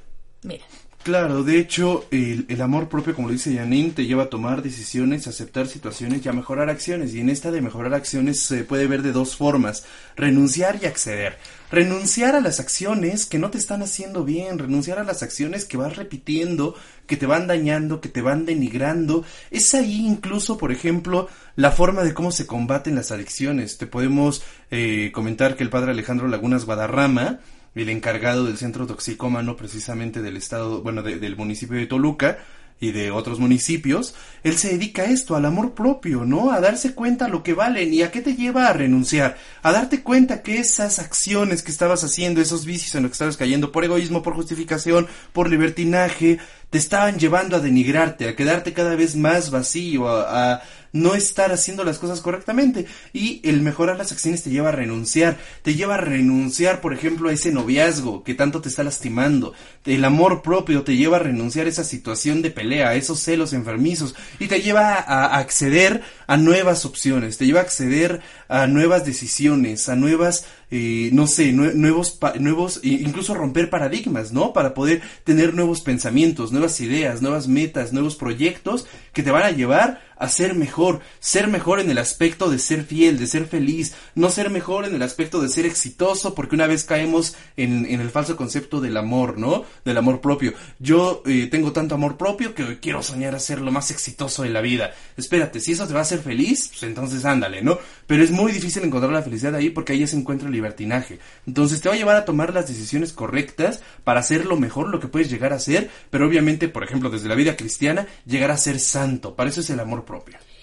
mira. Claro, de hecho, el, el amor propio, como lo dice Janine, te lleva a tomar decisiones, a aceptar situaciones y a mejorar acciones. Y en esta de mejorar acciones se puede ver de dos formas, renunciar y acceder. Renunciar a las acciones que no te están haciendo bien, renunciar a las acciones que vas repitiendo, que te van dañando, que te van denigrando. Es ahí incluso, por ejemplo, la forma de cómo se combaten las adicciones. Te podemos eh, comentar que el padre Alejandro Lagunas Guadarrama, el encargado del centro toxicómano precisamente del estado, bueno, de- del municipio de Toluca y de otros municipios, él se dedica a esto, al amor propio, ¿no? A darse cuenta lo que valen y a qué te lleva a renunciar, a darte cuenta que esas acciones que estabas haciendo, esos vicios en los que estabas cayendo por egoísmo, por justificación, por libertinaje, te estaban llevando a denigrarte, a quedarte cada vez más vacío, a, no estar haciendo las cosas correctamente. Y el mejorar las acciones te lleva a renunciar, te lleva a renunciar, por ejemplo, a ese noviazgo que tanto te está lastimando. El amor propio te lleva a renunciar a esa situación de pelea, a esos celos enfermizos, y te lleva a acceder a nuevas opciones, te lleva a acceder a nuevas decisiones, a nuevas eh, no sé, nue- nuevos, nuevos, incluso romper paradigmas, ¿no? Para poder tener nuevos pensamientos, nuevas ideas, nuevas metas, nuevos proyectos que te van a llevar a ser mejor, ser mejor en el aspecto de ser fiel, de ser feliz, no ser mejor en el aspecto de ser exitoso, porque una vez caemos en, en el falso concepto del amor, ¿no? Del amor propio. Yo eh, tengo tanto amor propio que quiero soñar a ser lo más exitoso de la vida. Espérate, si eso te va a hacer feliz, pues entonces ándale, ¿no? Pero es muy difícil encontrar la felicidad ahí porque ahí se encuentra el libertinaje. Entonces te va a llevar a tomar las decisiones correctas para hacer lo mejor, lo que puedes llegar a ser, pero obviamente, por ejemplo, desde la vida cristiana, llegar a ser santo. Para eso es el amor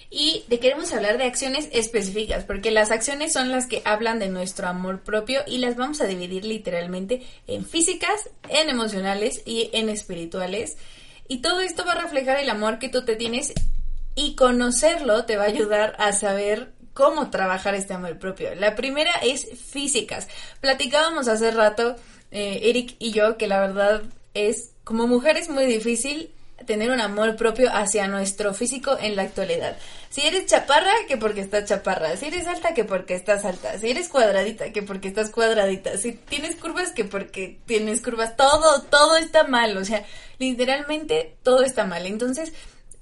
Y queremos hablar de acciones específicas, porque las acciones son las que hablan de nuestro amor propio y las vamos a dividir literalmente en físicas, en emocionales y en espirituales. Y todo esto va a reflejar el amor que tú te tienes y conocerlo te va a ayudar a saber cómo trabajar este amor propio. La primera es físicas. Platicábamos hace rato, eh, Eric y yo, que la verdad es, como mujer es muy difícil tener un amor propio hacia nuestro físico en la actualidad. Si eres chaparra, que porque estás chaparra. Si eres alta, que porque estás alta. Si eres cuadradita, que porque estás cuadradita. Si tienes curvas, que porque tienes curvas. Todo, todo está mal. O sea, literalmente todo está mal. Entonces,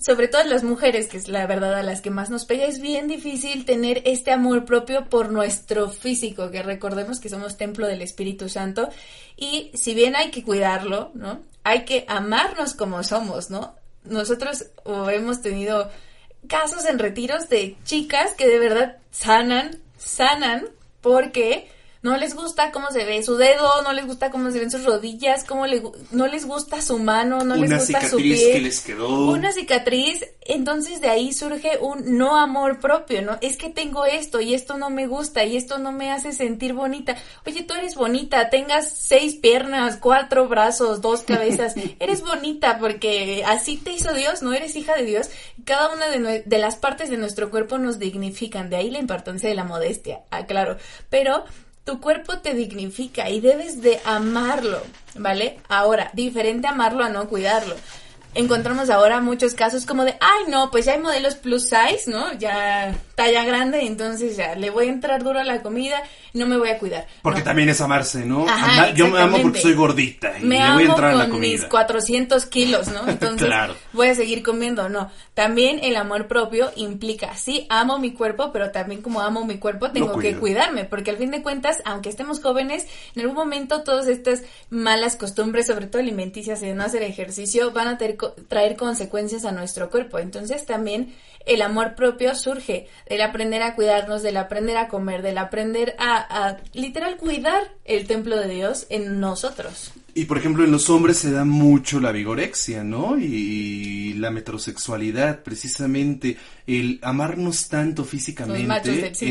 sobre todo las mujeres, que es la verdad a las que más nos pega, es bien difícil tener este amor propio por nuestro físico, que recordemos que somos templo del Espíritu Santo y si bien hay que cuidarlo, ¿no? Hay que amarnos como somos, ¿no? Nosotros hemos tenido casos en retiros de chicas que de verdad sanan, sanan porque no les gusta cómo se ve su dedo, no les gusta cómo se ven sus rodillas, cómo le, no les gusta su mano, no les Una gusta su cicatriz pie. que les quedó. Una cicatriz, entonces de ahí surge un no amor propio, ¿no? Es que tengo esto y esto no me gusta y esto no me hace sentir bonita. Oye, tú eres bonita, tengas seis piernas, cuatro brazos, dos cabezas. eres bonita porque así te hizo Dios, no eres hija de Dios. Cada una de, de las partes de nuestro cuerpo nos dignifican, de ahí la importancia de la modestia, aclaro. Pero tu cuerpo te dignifica y debes de amarlo, ¿vale? Ahora, diferente amarlo a no cuidarlo. Encontramos ahora muchos casos como de, ay no, pues ya hay modelos plus size, ¿no? Ya talla grande, entonces ya le voy a entrar duro a la comida, no me voy a cuidar. Porque No. también es amarse, ¿no? Ajá, yo me amo porque soy gordita y me le amo voy a entrar a la con mis comida. 400 kilos, ¿no? Entonces Claro. voy a seguir comiendo, no. También el amor propio implica, sí, amo mi cuerpo, pero también como amo mi cuerpo tengo que cuidarme, porque al fin de cuentas, aunque estemos jóvenes, en algún momento todas estas malas costumbres, sobre todo alimenticias y de no hacer ejercicio, van a traer consecuencias a nuestro cuerpo. Entonces también el amor propio surge del aprender a cuidarnos, del aprender a comer, del aprender a, a literal cuidar el templo de Dios en nosotros. Y por ejemplo, en los hombres se da mucho la vigorexia, ¿no? Y la metrosexualidad, precisamente el amarnos tanto físicamente.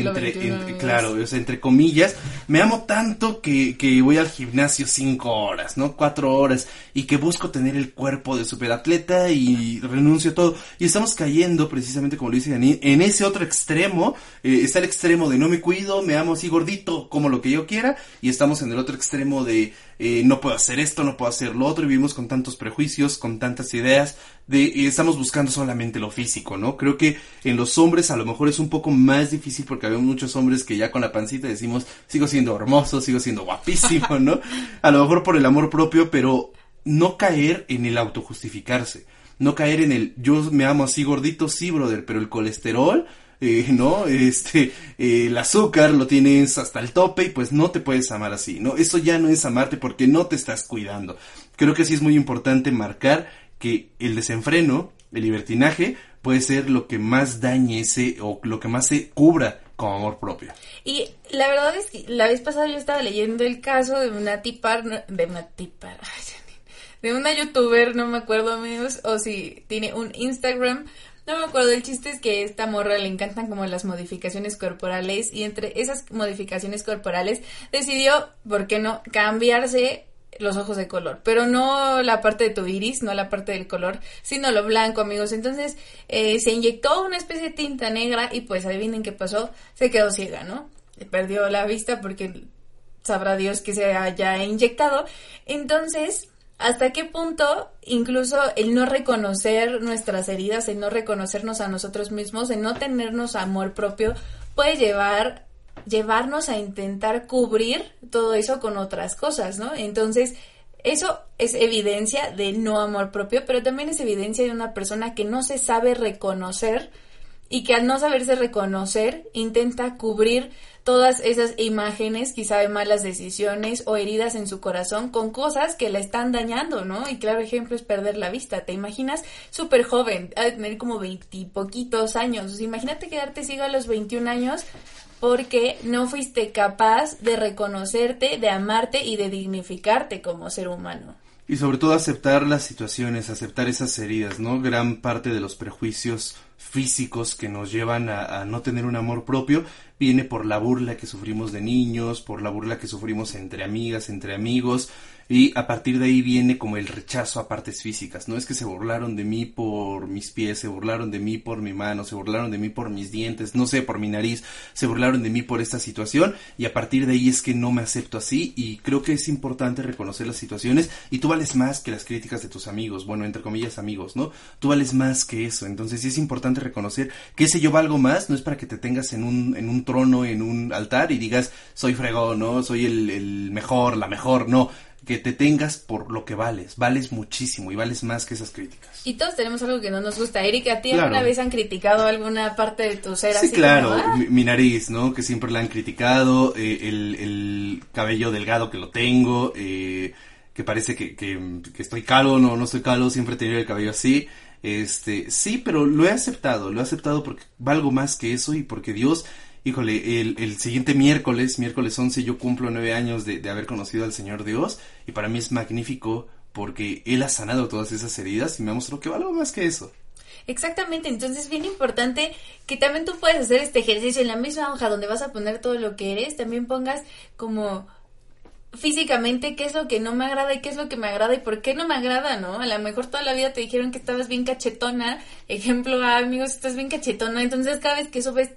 entre, entre- claro, o sea, entre comillas, me amo tanto que, que voy al gimnasio cinco horas, ¿no? Cuatro horas, y que busco tener el cuerpo de superatleta y renuncio a todo. Y estamos cayendo, precisamente como lo dice Dani, en ese otro extremo, eh, está el extremo de no me cuido, me amo así gordito, como lo que yo quiera, y estamos en el otro extremo de eh, no puedo hacer esto, no puedo hacer lo otro, y vivimos con tantos prejuicios, con tantas ideas, de estamos buscando solamente lo físico, ¿no? Creo que en los hombres a lo mejor es un poco más difícil porque hay muchos hombres que ya con la pancita decimos, sigo siendo hermoso, sigo siendo guapísimo, ¿no? A lo mejor por el amor propio, pero no caer en el autojustificarse, no caer en el yo me amo así gordito, sí, brother, pero el colesterol eh, ¿no? Este, eh, el azúcar lo tienes hasta el tope y pues no te puedes amar así, ¿no? Eso ya no es amarte porque no te estás cuidando. Creo que sí es muy importante marcar que el desenfreno, el libertinaje, puede ser lo que más dañe ese o lo que más se cubra como amor propio. Y la verdad es que la vez pasada yo estaba leyendo el caso de una tipar, de una tipar, de una youtuber, no me acuerdo amigos, o si tiene un Instagram, no me acuerdo, el chiste es que a esta morra le encantan como las modificaciones corporales y entre esas modificaciones corporales decidió, ¿por qué no?, cambiarse los ojos de color, pero no la parte de tu iris, no la parte del color, sino lo blanco, amigos. Entonces eh, se inyectó una especie de tinta negra y pues adivinen qué pasó, se quedó ciega, ¿no? Perdió la vista porque sabrá Dios que se haya inyectado. Entonces, ¿hasta qué punto incluso el no reconocer nuestras heridas, el no reconocernos a nosotros mismos, el no tenernos amor propio, puede llevar llevarnos a intentar cubrir todo eso con otras cosas, ¿no? Entonces, eso es evidencia de no amor propio, pero también es evidencia de una persona que no se sabe reconocer y que al no saberse reconocer intenta cubrir todas esas imágenes, quizá de malas decisiones o heridas en su corazón con cosas que la están dañando, ¿no? Y claro ejemplo es perder la vista. ¿Te imaginas? Súper joven, a tener como veintipoquitos años. Imagínate quedarte ciego a los 21 años porque no fuiste capaz de reconocerte, de amarte y de dignificarte como ser humano. Y sobre todo aceptar las situaciones, aceptar esas heridas, ¿no? Gran parte de los prejuicios físicos que nos llevan a, a no tener un amor propio viene por la burla que sufrimos de niños, por la burla que sufrimos entre amigas, entre amigos, y a partir de ahí viene como el rechazo a partes físicas. No es que se burlaron de mí por mis pies, se burlaron de mí por mi mano, se burlaron de mí por mis dientes, no sé, por mi nariz, se burlaron de mí por esta situación y a partir de ahí es que no me acepto así y creo que es importante reconocer las situaciones y tú vales más que las críticas de tus amigos, bueno, entre comillas amigos, ¿no? Tú vales más que eso, entonces sí es importante reconocer que ese yo valgo más, no es para que te tengas en un, en un trono, en un altar y digas soy fregón, ¿no? Soy el, el mejor, la mejor, no que te tengas por lo que vales. Vales muchísimo y vales más que esas críticas. Y todos tenemos algo que no nos gusta. Eric, ¿a ti Claro. alguna vez han criticado alguna parte de tu ser Sí, así claro, como, ah? mi, mi nariz, ¿no? Que siempre la han criticado, eh, el, el cabello delgado que lo tengo, eh, que parece que, que, que estoy calvo, no, no estoy calvo, siempre he tenido el cabello así. Este, sí, pero lo he aceptado, lo he aceptado porque valgo más que eso y porque Dios, híjole, el, el siguiente miércoles, miércoles 11, yo cumplo nueve años de, de haber conocido al Señor Dios y para mí es magnífico porque Él ha sanado todas esas heridas y me ha mostrado que valgo más que eso. Exactamente, entonces es bien importante que también tú puedes hacer este ejercicio en la misma hoja donde vas a poner todo lo que eres, también pongas como físicamente qué es lo que no me agrada y qué es lo que me agrada y por qué no me agrada, ¿no? A lo mejor toda la vida te dijeron que estabas bien cachetona, ejemplo, ah, amigos, estás bien cachetona, entonces cada vez que subes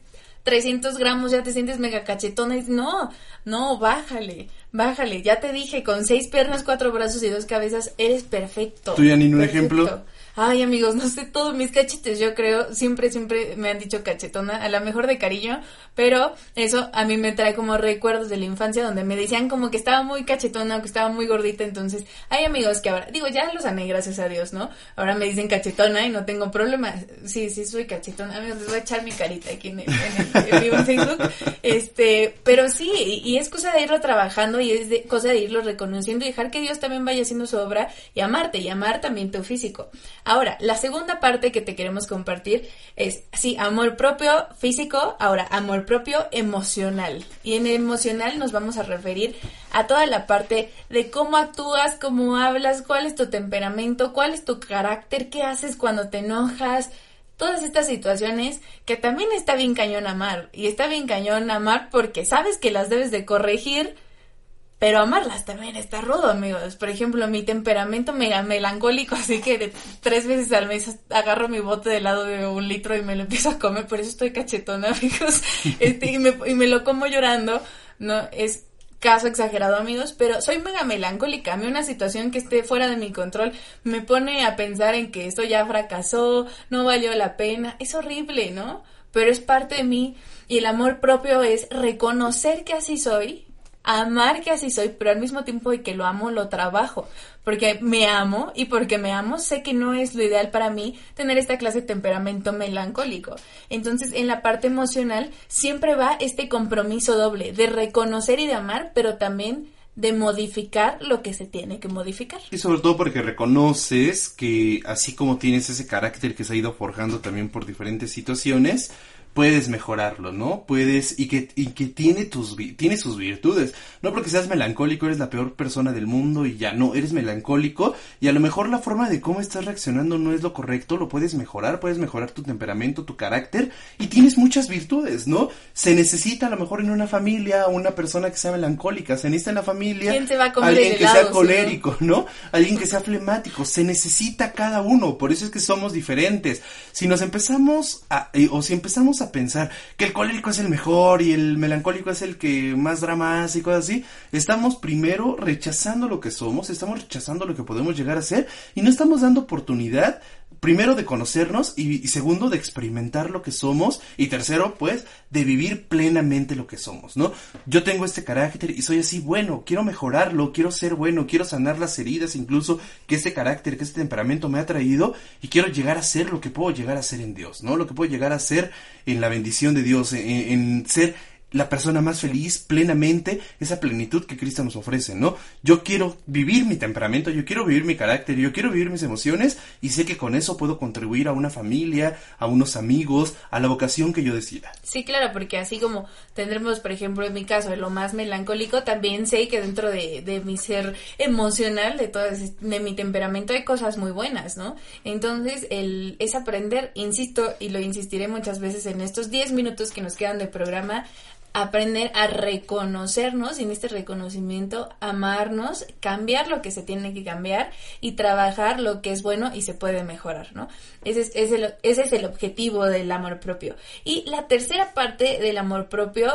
300 gramos ya te sientes mega cachetona y no, no, bájale, bájale, ya te dije, con seis piernas, cuatro brazos y dos cabezas eres perfecto. ¿Tú, Janine, un Perfecto. ejemplo? Ay, amigos, no sé, todos mis cachetes, yo creo, siempre, siempre me han dicho cachetona, a lo mejor de cariño, pero eso a mí me trae como recuerdos de la infancia donde me decían como que estaba muy cachetona o que estaba muy gordita, entonces hay amigos que ahora, digo, ya los amé, gracias a Dios, ¿no? Ahora me dicen cachetona y no tengo problema, sí, sí soy cachetona, amigos, les voy a echar mi carita aquí en, el, en, el- en Facebook, este, pero sí, y, y es cosa de irlo trabajando y es de, cosa de irlo reconociendo y dejar que Dios también vaya haciendo su obra y amarte y amar también tu físico. Ahora, la segunda parte que te queremos compartir es, sí, amor propio físico, ahora amor propio emocional. Y en emocional nos vamos a referir a toda la parte de cómo actúas, cómo hablas, cuál es tu temperamento, cuál es tu carácter, qué haces cuando te enojas, todas estas situaciones que también está bien cañón amar. Y está bien cañón amar porque sabes que las debes de corregir, pero amarlas también está rudo, amigos. Por ejemplo, mi temperamento mega melancólico, así que tres veces al mes agarro mi bote de helado de un litro y me lo empiezo a comer, por eso estoy cachetona, amigos. Este, y, me, y me lo como llorando, no es caso exagerado, amigos, pero soy mega melancólica. A mí una situación que esté fuera de mi control me pone a pensar en que esto ya fracasó, no valió la pena. Es horrible, ¿no? Pero es parte de mí y el amor propio es reconocer que así soy, amar que así soy, pero al mismo tiempo de que lo amo, lo trabajo. Porque me amo y porque me amo, sé que no es lo ideal para mí tener esta clase de temperamento melancólico. Entonces, en la parte emocional, siempre va este compromiso doble de reconocer y de amar, pero también de modificar lo que se tiene que modificar. Y sobre todo porque reconoces que así como tienes ese carácter que se ha ido forjando también por diferentes situaciones, puedes mejorarlo, ¿no? Puedes, y que, y que tiene tus, tiene sus virtudes. No porque seas melancólico eres la peor persona del mundo y ya no, eres melancólico y a lo mejor la forma de cómo estás reaccionando no es lo correcto, lo puedes mejorar, puedes mejorar tu temperamento, tu carácter y tienes muchas virtudes, ¿no? Se necesita a lo mejor en una familia una persona que sea melancólica, se necesita en la familia ¿Quién se va a comer alguien que sea colérico, ¿no? Alguien que sea flemático, se necesita cada uno, por eso es que somos diferentes. Si nos empezamos a, eh, o si empezamos a pensar que el colérico es el mejor y el melancólico es el que más drama y cosas así, estamos primero rechazando lo que somos, estamos rechazando lo que podemos llegar a ser y no estamos dando oportunidad primero de conocernos y, segundo de experimentar lo que somos y tercero pues de vivir plenamente lo que somos, ¿no? Yo tengo este carácter y soy así bueno, quiero mejorarlo, quiero ser bueno, quiero sanar las heridas incluso que este carácter, que este temperamento me ha traído y quiero llegar a ser lo que puedo llegar a ser en Dios, ¿no? Lo que puedo llegar a ser en la bendición de Dios, en ser la persona más feliz plenamente, esa plenitud que Cristo nos ofrece, ¿no? Yo quiero vivir mi temperamento, yo quiero vivir mi carácter, yo quiero vivir mis emociones y sé que con eso puedo contribuir a una familia, a unos amigos, a la vocación que yo decida. Sí, claro, porque así como tendremos, por ejemplo, en mi caso, lo más melancólico, también sé que dentro de, de mi ser emocional, de todo, de mi temperamento, hay cosas muy buenas, ¿no? Entonces, el, es aprender, insisto, y lo insistiré muchas veces en estos 10 minutos que nos quedan de programa, aprender a reconocernos y en este reconocimiento amarnos, cambiar lo que se tiene que cambiar y trabajar lo que es bueno y se puede mejorar, ¿no? Ese es, el, ese es el objetivo del amor propio. Y la tercera parte del amor propio,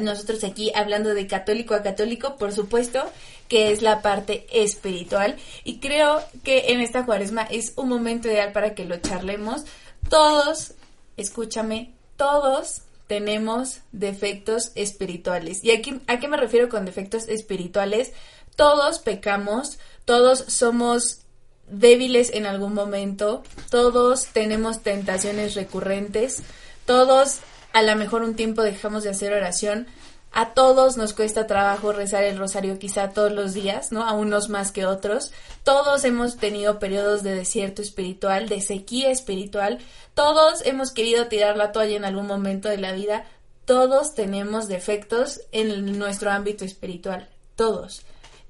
nosotros aquí hablando de católico a católico, por supuesto, que es la parte espiritual y creo que en esta cuaresma es un momento ideal para que lo charlemos. Todos, escúchame, todos tenemos defectos espirituales. ¿Y aquí, a qué me refiero con defectos espirituales? Todos pecamos, todos somos débiles en algún momento, todos tenemos tentaciones recurrentes, todos a lo mejor un tiempo dejamos de hacer oración, a todos nos cuesta trabajo rezar el rosario quizá todos los días, ¿no? A unos más que otros. Todos hemos tenido periodos de desierto espiritual, de sequía espiritual. Todos hemos querido tirar la toalla en algún momento de la vida. Todos tenemos defectos en nuestro ámbito espiritual. Todos.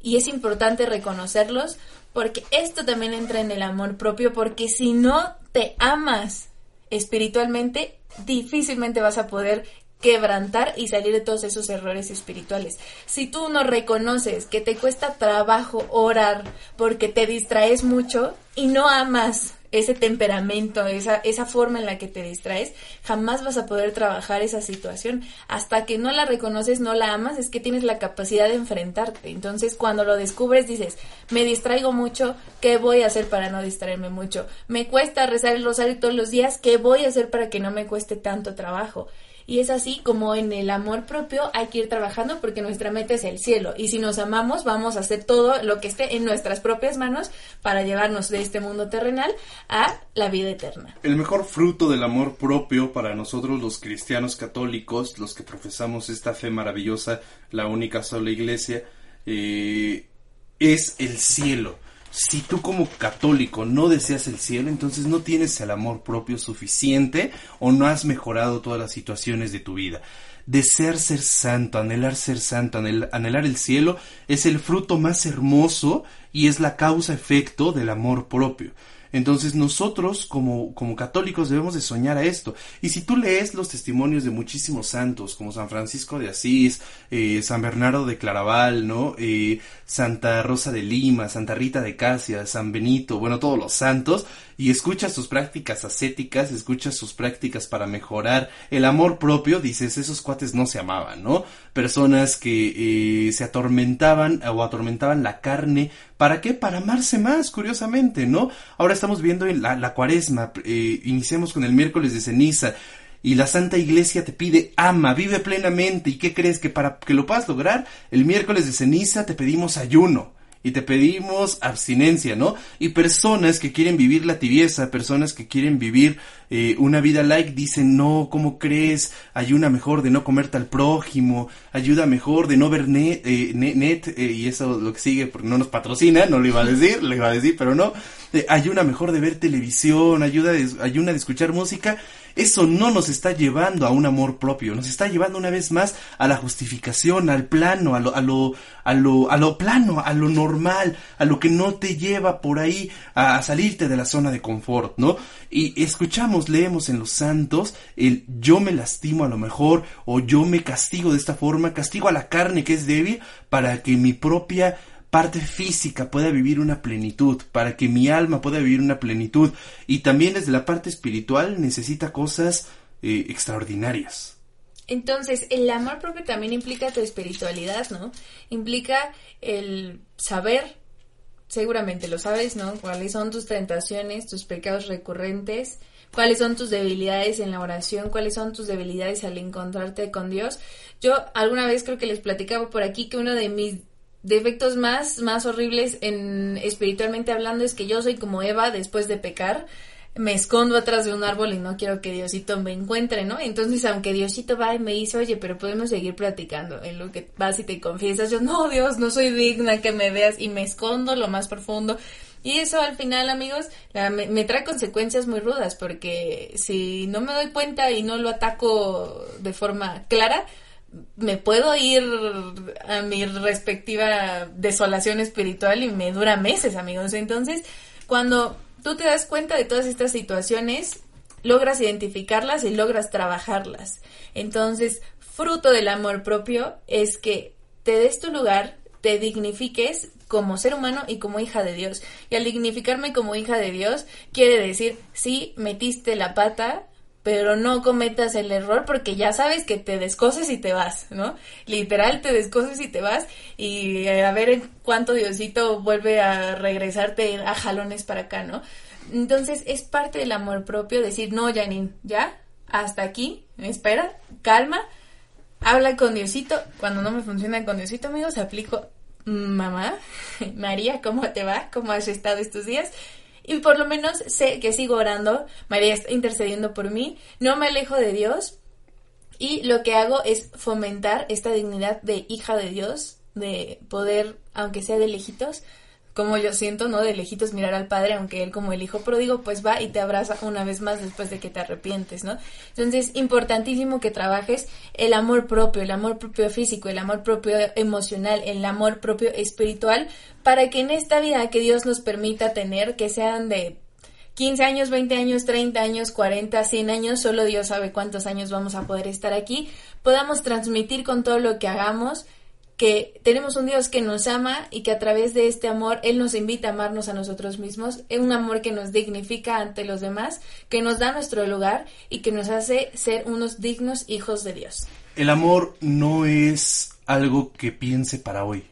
Y es importante reconocerlos porque esto también entra en el amor propio porque si no te amas espiritualmente, difícilmente vas a poder quebrantar y salir de todos esos errores espirituales. Si tú no reconoces que te cuesta trabajo orar porque te distraes mucho y no amas ese temperamento, esa, esa forma en la que te distraes, jamás vas a poder trabajar esa situación. Hasta que no la reconoces, no la amas, es que tienes la capacidad de enfrentarte. Entonces, cuando lo descubres, dices, me distraigo mucho, ¿qué voy a hacer para no distraerme mucho? Me cuesta rezar el rosario todos los días, ¿qué voy a hacer para que no me cueste tanto trabajo? Y es así como en el amor propio hay que ir trabajando porque nuestra meta es el cielo. Y si nos amamos, vamos a hacer todo lo que esté en nuestras propias manos para llevarnos de este mundo terrenal a la vida eterna. El mejor fruto del amor propio para nosotros los cristianos católicos, los que profesamos esta fe maravillosa, la única sola iglesia, eh, es el cielo. Si tú como católico no deseas el cielo, entonces no tienes el amor propio suficiente o no has mejorado todas las situaciones de tu vida. Desear ser santo, anhelar ser santo, anhel- anhelar el cielo es el fruto más hermoso y es la causa-efecto del amor propio. Entonces nosotros como, como católicos debemos de soñar a esto. Y si tú lees los testimonios de muchísimos santos, como San Francisco de Asís, eh, San Bernardo de Claraval, ¿no? Eh, Santa Rosa de Lima, Santa Rita de Casia, San Benito, bueno, todos los santos, y escuchas sus prácticas ascéticas, escuchas sus prácticas para mejorar el amor propio, dices, esos cuates no se amaban, ¿no? Personas que eh, se atormentaban o atormentaban la carne, ¿para qué? Para amarse más, curiosamente, ¿no? Ahora estamos viendo en la, la cuaresma, eh, iniciemos con el miércoles de ceniza, y la Santa Iglesia te pide ama, vive plenamente. ¿Y qué crees? Que para que lo puedas lograr, el miércoles de ceniza te pedimos ayuno y te pedimos abstinencia, ¿no? Y personas que quieren vivir la tibieza, personas que quieren vivir eh, una vida like, dicen, no, ¿cómo crees? Ayuna mejor de no comerte al prójimo, ayuda mejor de no ver net, eh, net, net, eh, y eso lo que sigue, porque no nos patrocina, no lo iba a decir, lo iba a decir, pero no. Eh, ayuna mejor de ver televisión, ayuda de, ayuna de escuchar música. Eso no nos está llevando a un amor propio, nos está llevando una vez más a la justificación, al plano, a lo, a lo, a lo, a lo plano, a lo normal, a lo que no te lleva por ahí a, a salirte de la zona de confort, ¿no? Y escuchamos, leemos en los santos el yo me lastimo a lo mejor o yo me castigo de esta forma, castigo a la carne que es débil para que mi propia parte física pueda vivir una plenitud, para que mi alma pueda vivir una plenitud. Y también desde la parte espiritual necesita cosas eh, extraordinarias. Entonces, el amor propio también implica tu espiritualidad, ¿no? Implica el saber, seguramente lo sabes, ¿no? Cuáles son tus tentaciones, tus pecados recurrentes, cuáles son tus debilidades en la oración, cuáles son tus debilidades al encontrarte con Dios. Yo alguna vez creo que les platicaba por aquí que uno de mis defectos más, más horribles en espiritualmente hablando es que yo soy como Eva después de pecar. me escondo atrás de un árbol y no quiero que Diosito me encuentre, ¿no? Entonces, aunque Diosito va y me dice, oye, pero podemos seguir platicando, en lo que vas y te confiesas, yo, no, Dios, no soy digna que me veas y me escondo lo más profundo. Y eso al final, amigos, la- me, me trae consecuencias muy rudas, porque si no me doy cuenta y no lo ataco de forma clara, me puedo ir a mi respectiva desolación espiritual y me dura meses, amigos. Entonces, cuando tú te das cuenta de todas estas situaciones, logras identificarlas y logras trabajarlas. Entonces, fruto del amor propio es que te des tu lugar, te dignifiques como ser humano y como hija de Dios. Y al dignificarme como hija de Dios, quiere decir, sí, metiste la pata, pero no cometas el error porque ya sabes que te descoses y te vas, ¿no? Literal, te descoses y te vas y eh, a ver en cuánto Diosito vuelve a regresarte a jalones para acá, ¿no? Entonces es parte del amor propio decir, no, Janine, ya, hasta aquí, espera, calma, habla con Diosito. Cuando no me funciona con Diosito, amigos, aplico, mamá, María, ¿cómo te va? ¿Cómo has estado estos días? Y por lo menos sé que sigo orando, María está intercediendo por mí, no me alejo de Dios y lo que hago es fomentar esta dignidad de hija de Dios, de poder, aunque sea de lejitos, como yo siento, ¿no? De lejitos mirar al Padre, aunque Él como el Hijo pródigo, pues va y te abraza una vez más después de que te arrepientes, ¿no? Entonces, importantísimo que trabajes el amor propio, el amor propio físico, el amor propio emocional, el amor propio espiritual, para que en esta vida que Dios nos permita tener, que sean de 15 años, 20 años, 30 años, 40, 100 años, solo Dios sabe cuántos años vamos a poder estar aquí, podamos transmitir con todo lo que hagamos que tenemos un Dios que nos ama y que a través de este amor Él nos invita a amarnos a nosotros mismos, es un amor que nos dignifica ante los demás, que nos da nuestro lugar y que nos hace ser unos dignos hijos de Dios. El amor no es algo que piense para hoy.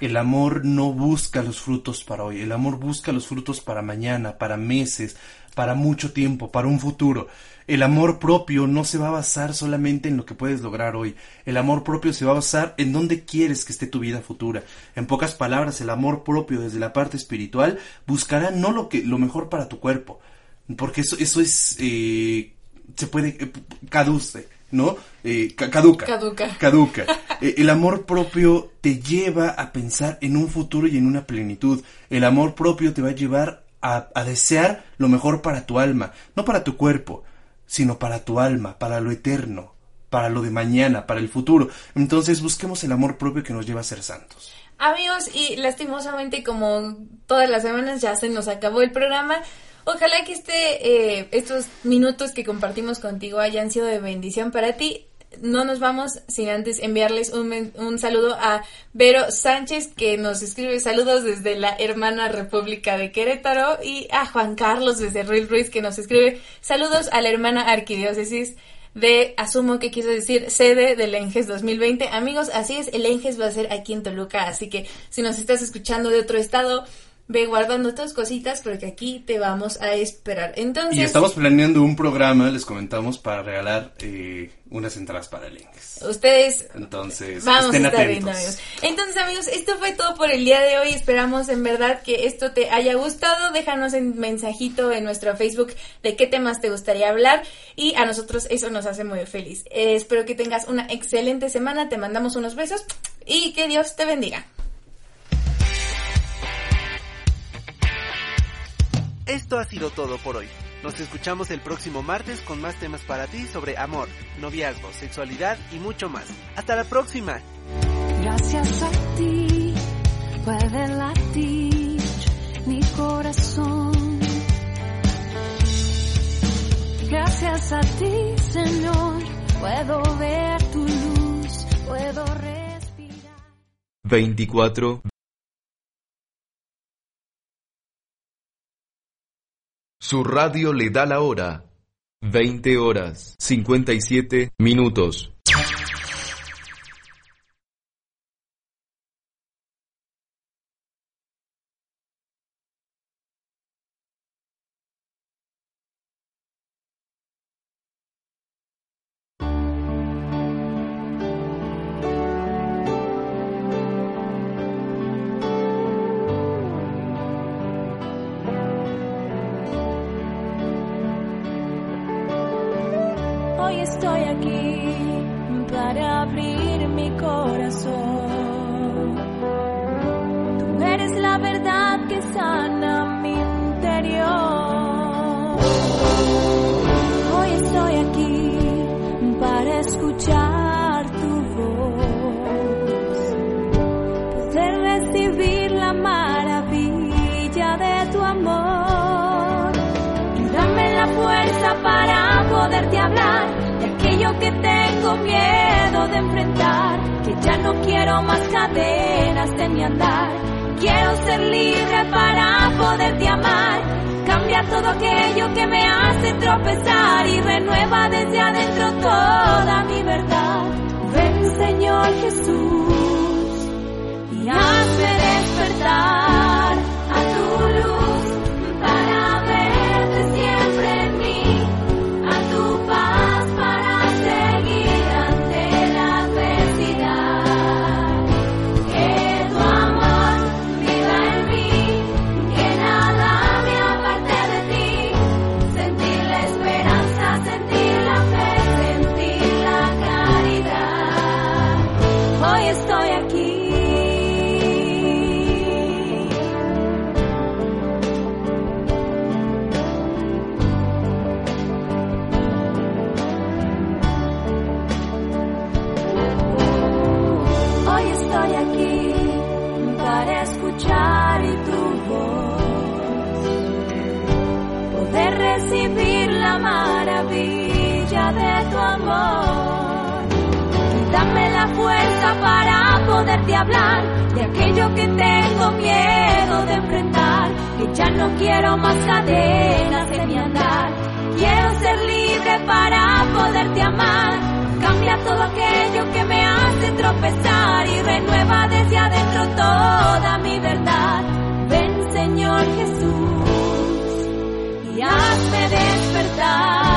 El amor no busca los frutos para hoy. El amor busca los frutos para mañana, para meses, para mucho tiempo, para un futuro. El amor propio no se va a basar solamente en lo que puedes lograr hoy. El amor propio se va a basar en dónde quieres que esté tu vida futura. En pocas palabras, el amor propio desde la parte espiritual buscará no lo que lo mejor para tu cuerpo, porque eso eso es eh, se puede eh, caduce, ¿no? Eh, ca- caduca. Caduca. Caduca. El amor propio te lleva a pensar en un futuro y en una plenitud. El amor propio te va a llevar a, desear lo mejor para tu alma, no para tu cuerpo, sino para tu alma, para lo eterno, para lo de mañana, para el futuro. Entonces busquemos el amor propio que nos lleva a ser santos. Amigos, y lastimosamente como todas las semanas ya se nos acabó el programa. Ojalá que este, eh, estos minutos que compartimos contigo hayan sido de bendición para ti. No nos vamos sin antes enviarles un, un saludo a Vero Sánchez que nos escribe saludos desde la hermana República de Querétaro y a Juan Carlos desde Ruiz Ruiz que nos escribe saludos a la hermana Arquidiócesis de, asumo que quiso decir, sede del Enges 2020. Amigos, así es, el Enges va a ser aquí en Toluca, así que si nos estás escuchando de otro estado, ve guardando tus cositas porque aquí te vamos a esperar. Entonces, Y estamos planeando un programa, les comentamos, para regalar eh, unas entradas para el Inges. ustedes Entonces, Vamos estén a estar atentos. viendo, amigos. Entonces, amigos, esto fue todo por el día de hoy. Esperamos en verdad que esto te haya gustado. Déjanos un mensajito en nuestro Facebook de qué temas te gustaría hablar y a nosotros eso nos hace muy feliz. Eh, espero que tengas una excelente semana. Te mandamos unos besos y que Dios te bendiga. Esto ha sido todo por hoy. Nos escuchamos el próximo martes con más temas para ti sobre amor, noviazgo, sexualidad y mucho más. Hasta la próxima. Gracias a ti puede latir mi corazón. Gracias a ti, Señor, puedo ver tu luz, puedo respirar. 24. Su radio le da la hora. 20 horas 57 minutos. Tropezar y renueva desde adentro toda mi verdad. Ven Señor Jesús y hazme despertar la fuerza para poderte hablar de aquello que tengo miedo de enfrentar, que ya no quiero más cadenas de mi andar. Quiero ser libre para poderte amar. Cambia todo aquello que me hace tropezar y renueva desde adentro toda mi verdad. Ven Señor Jesús y hazme despertar.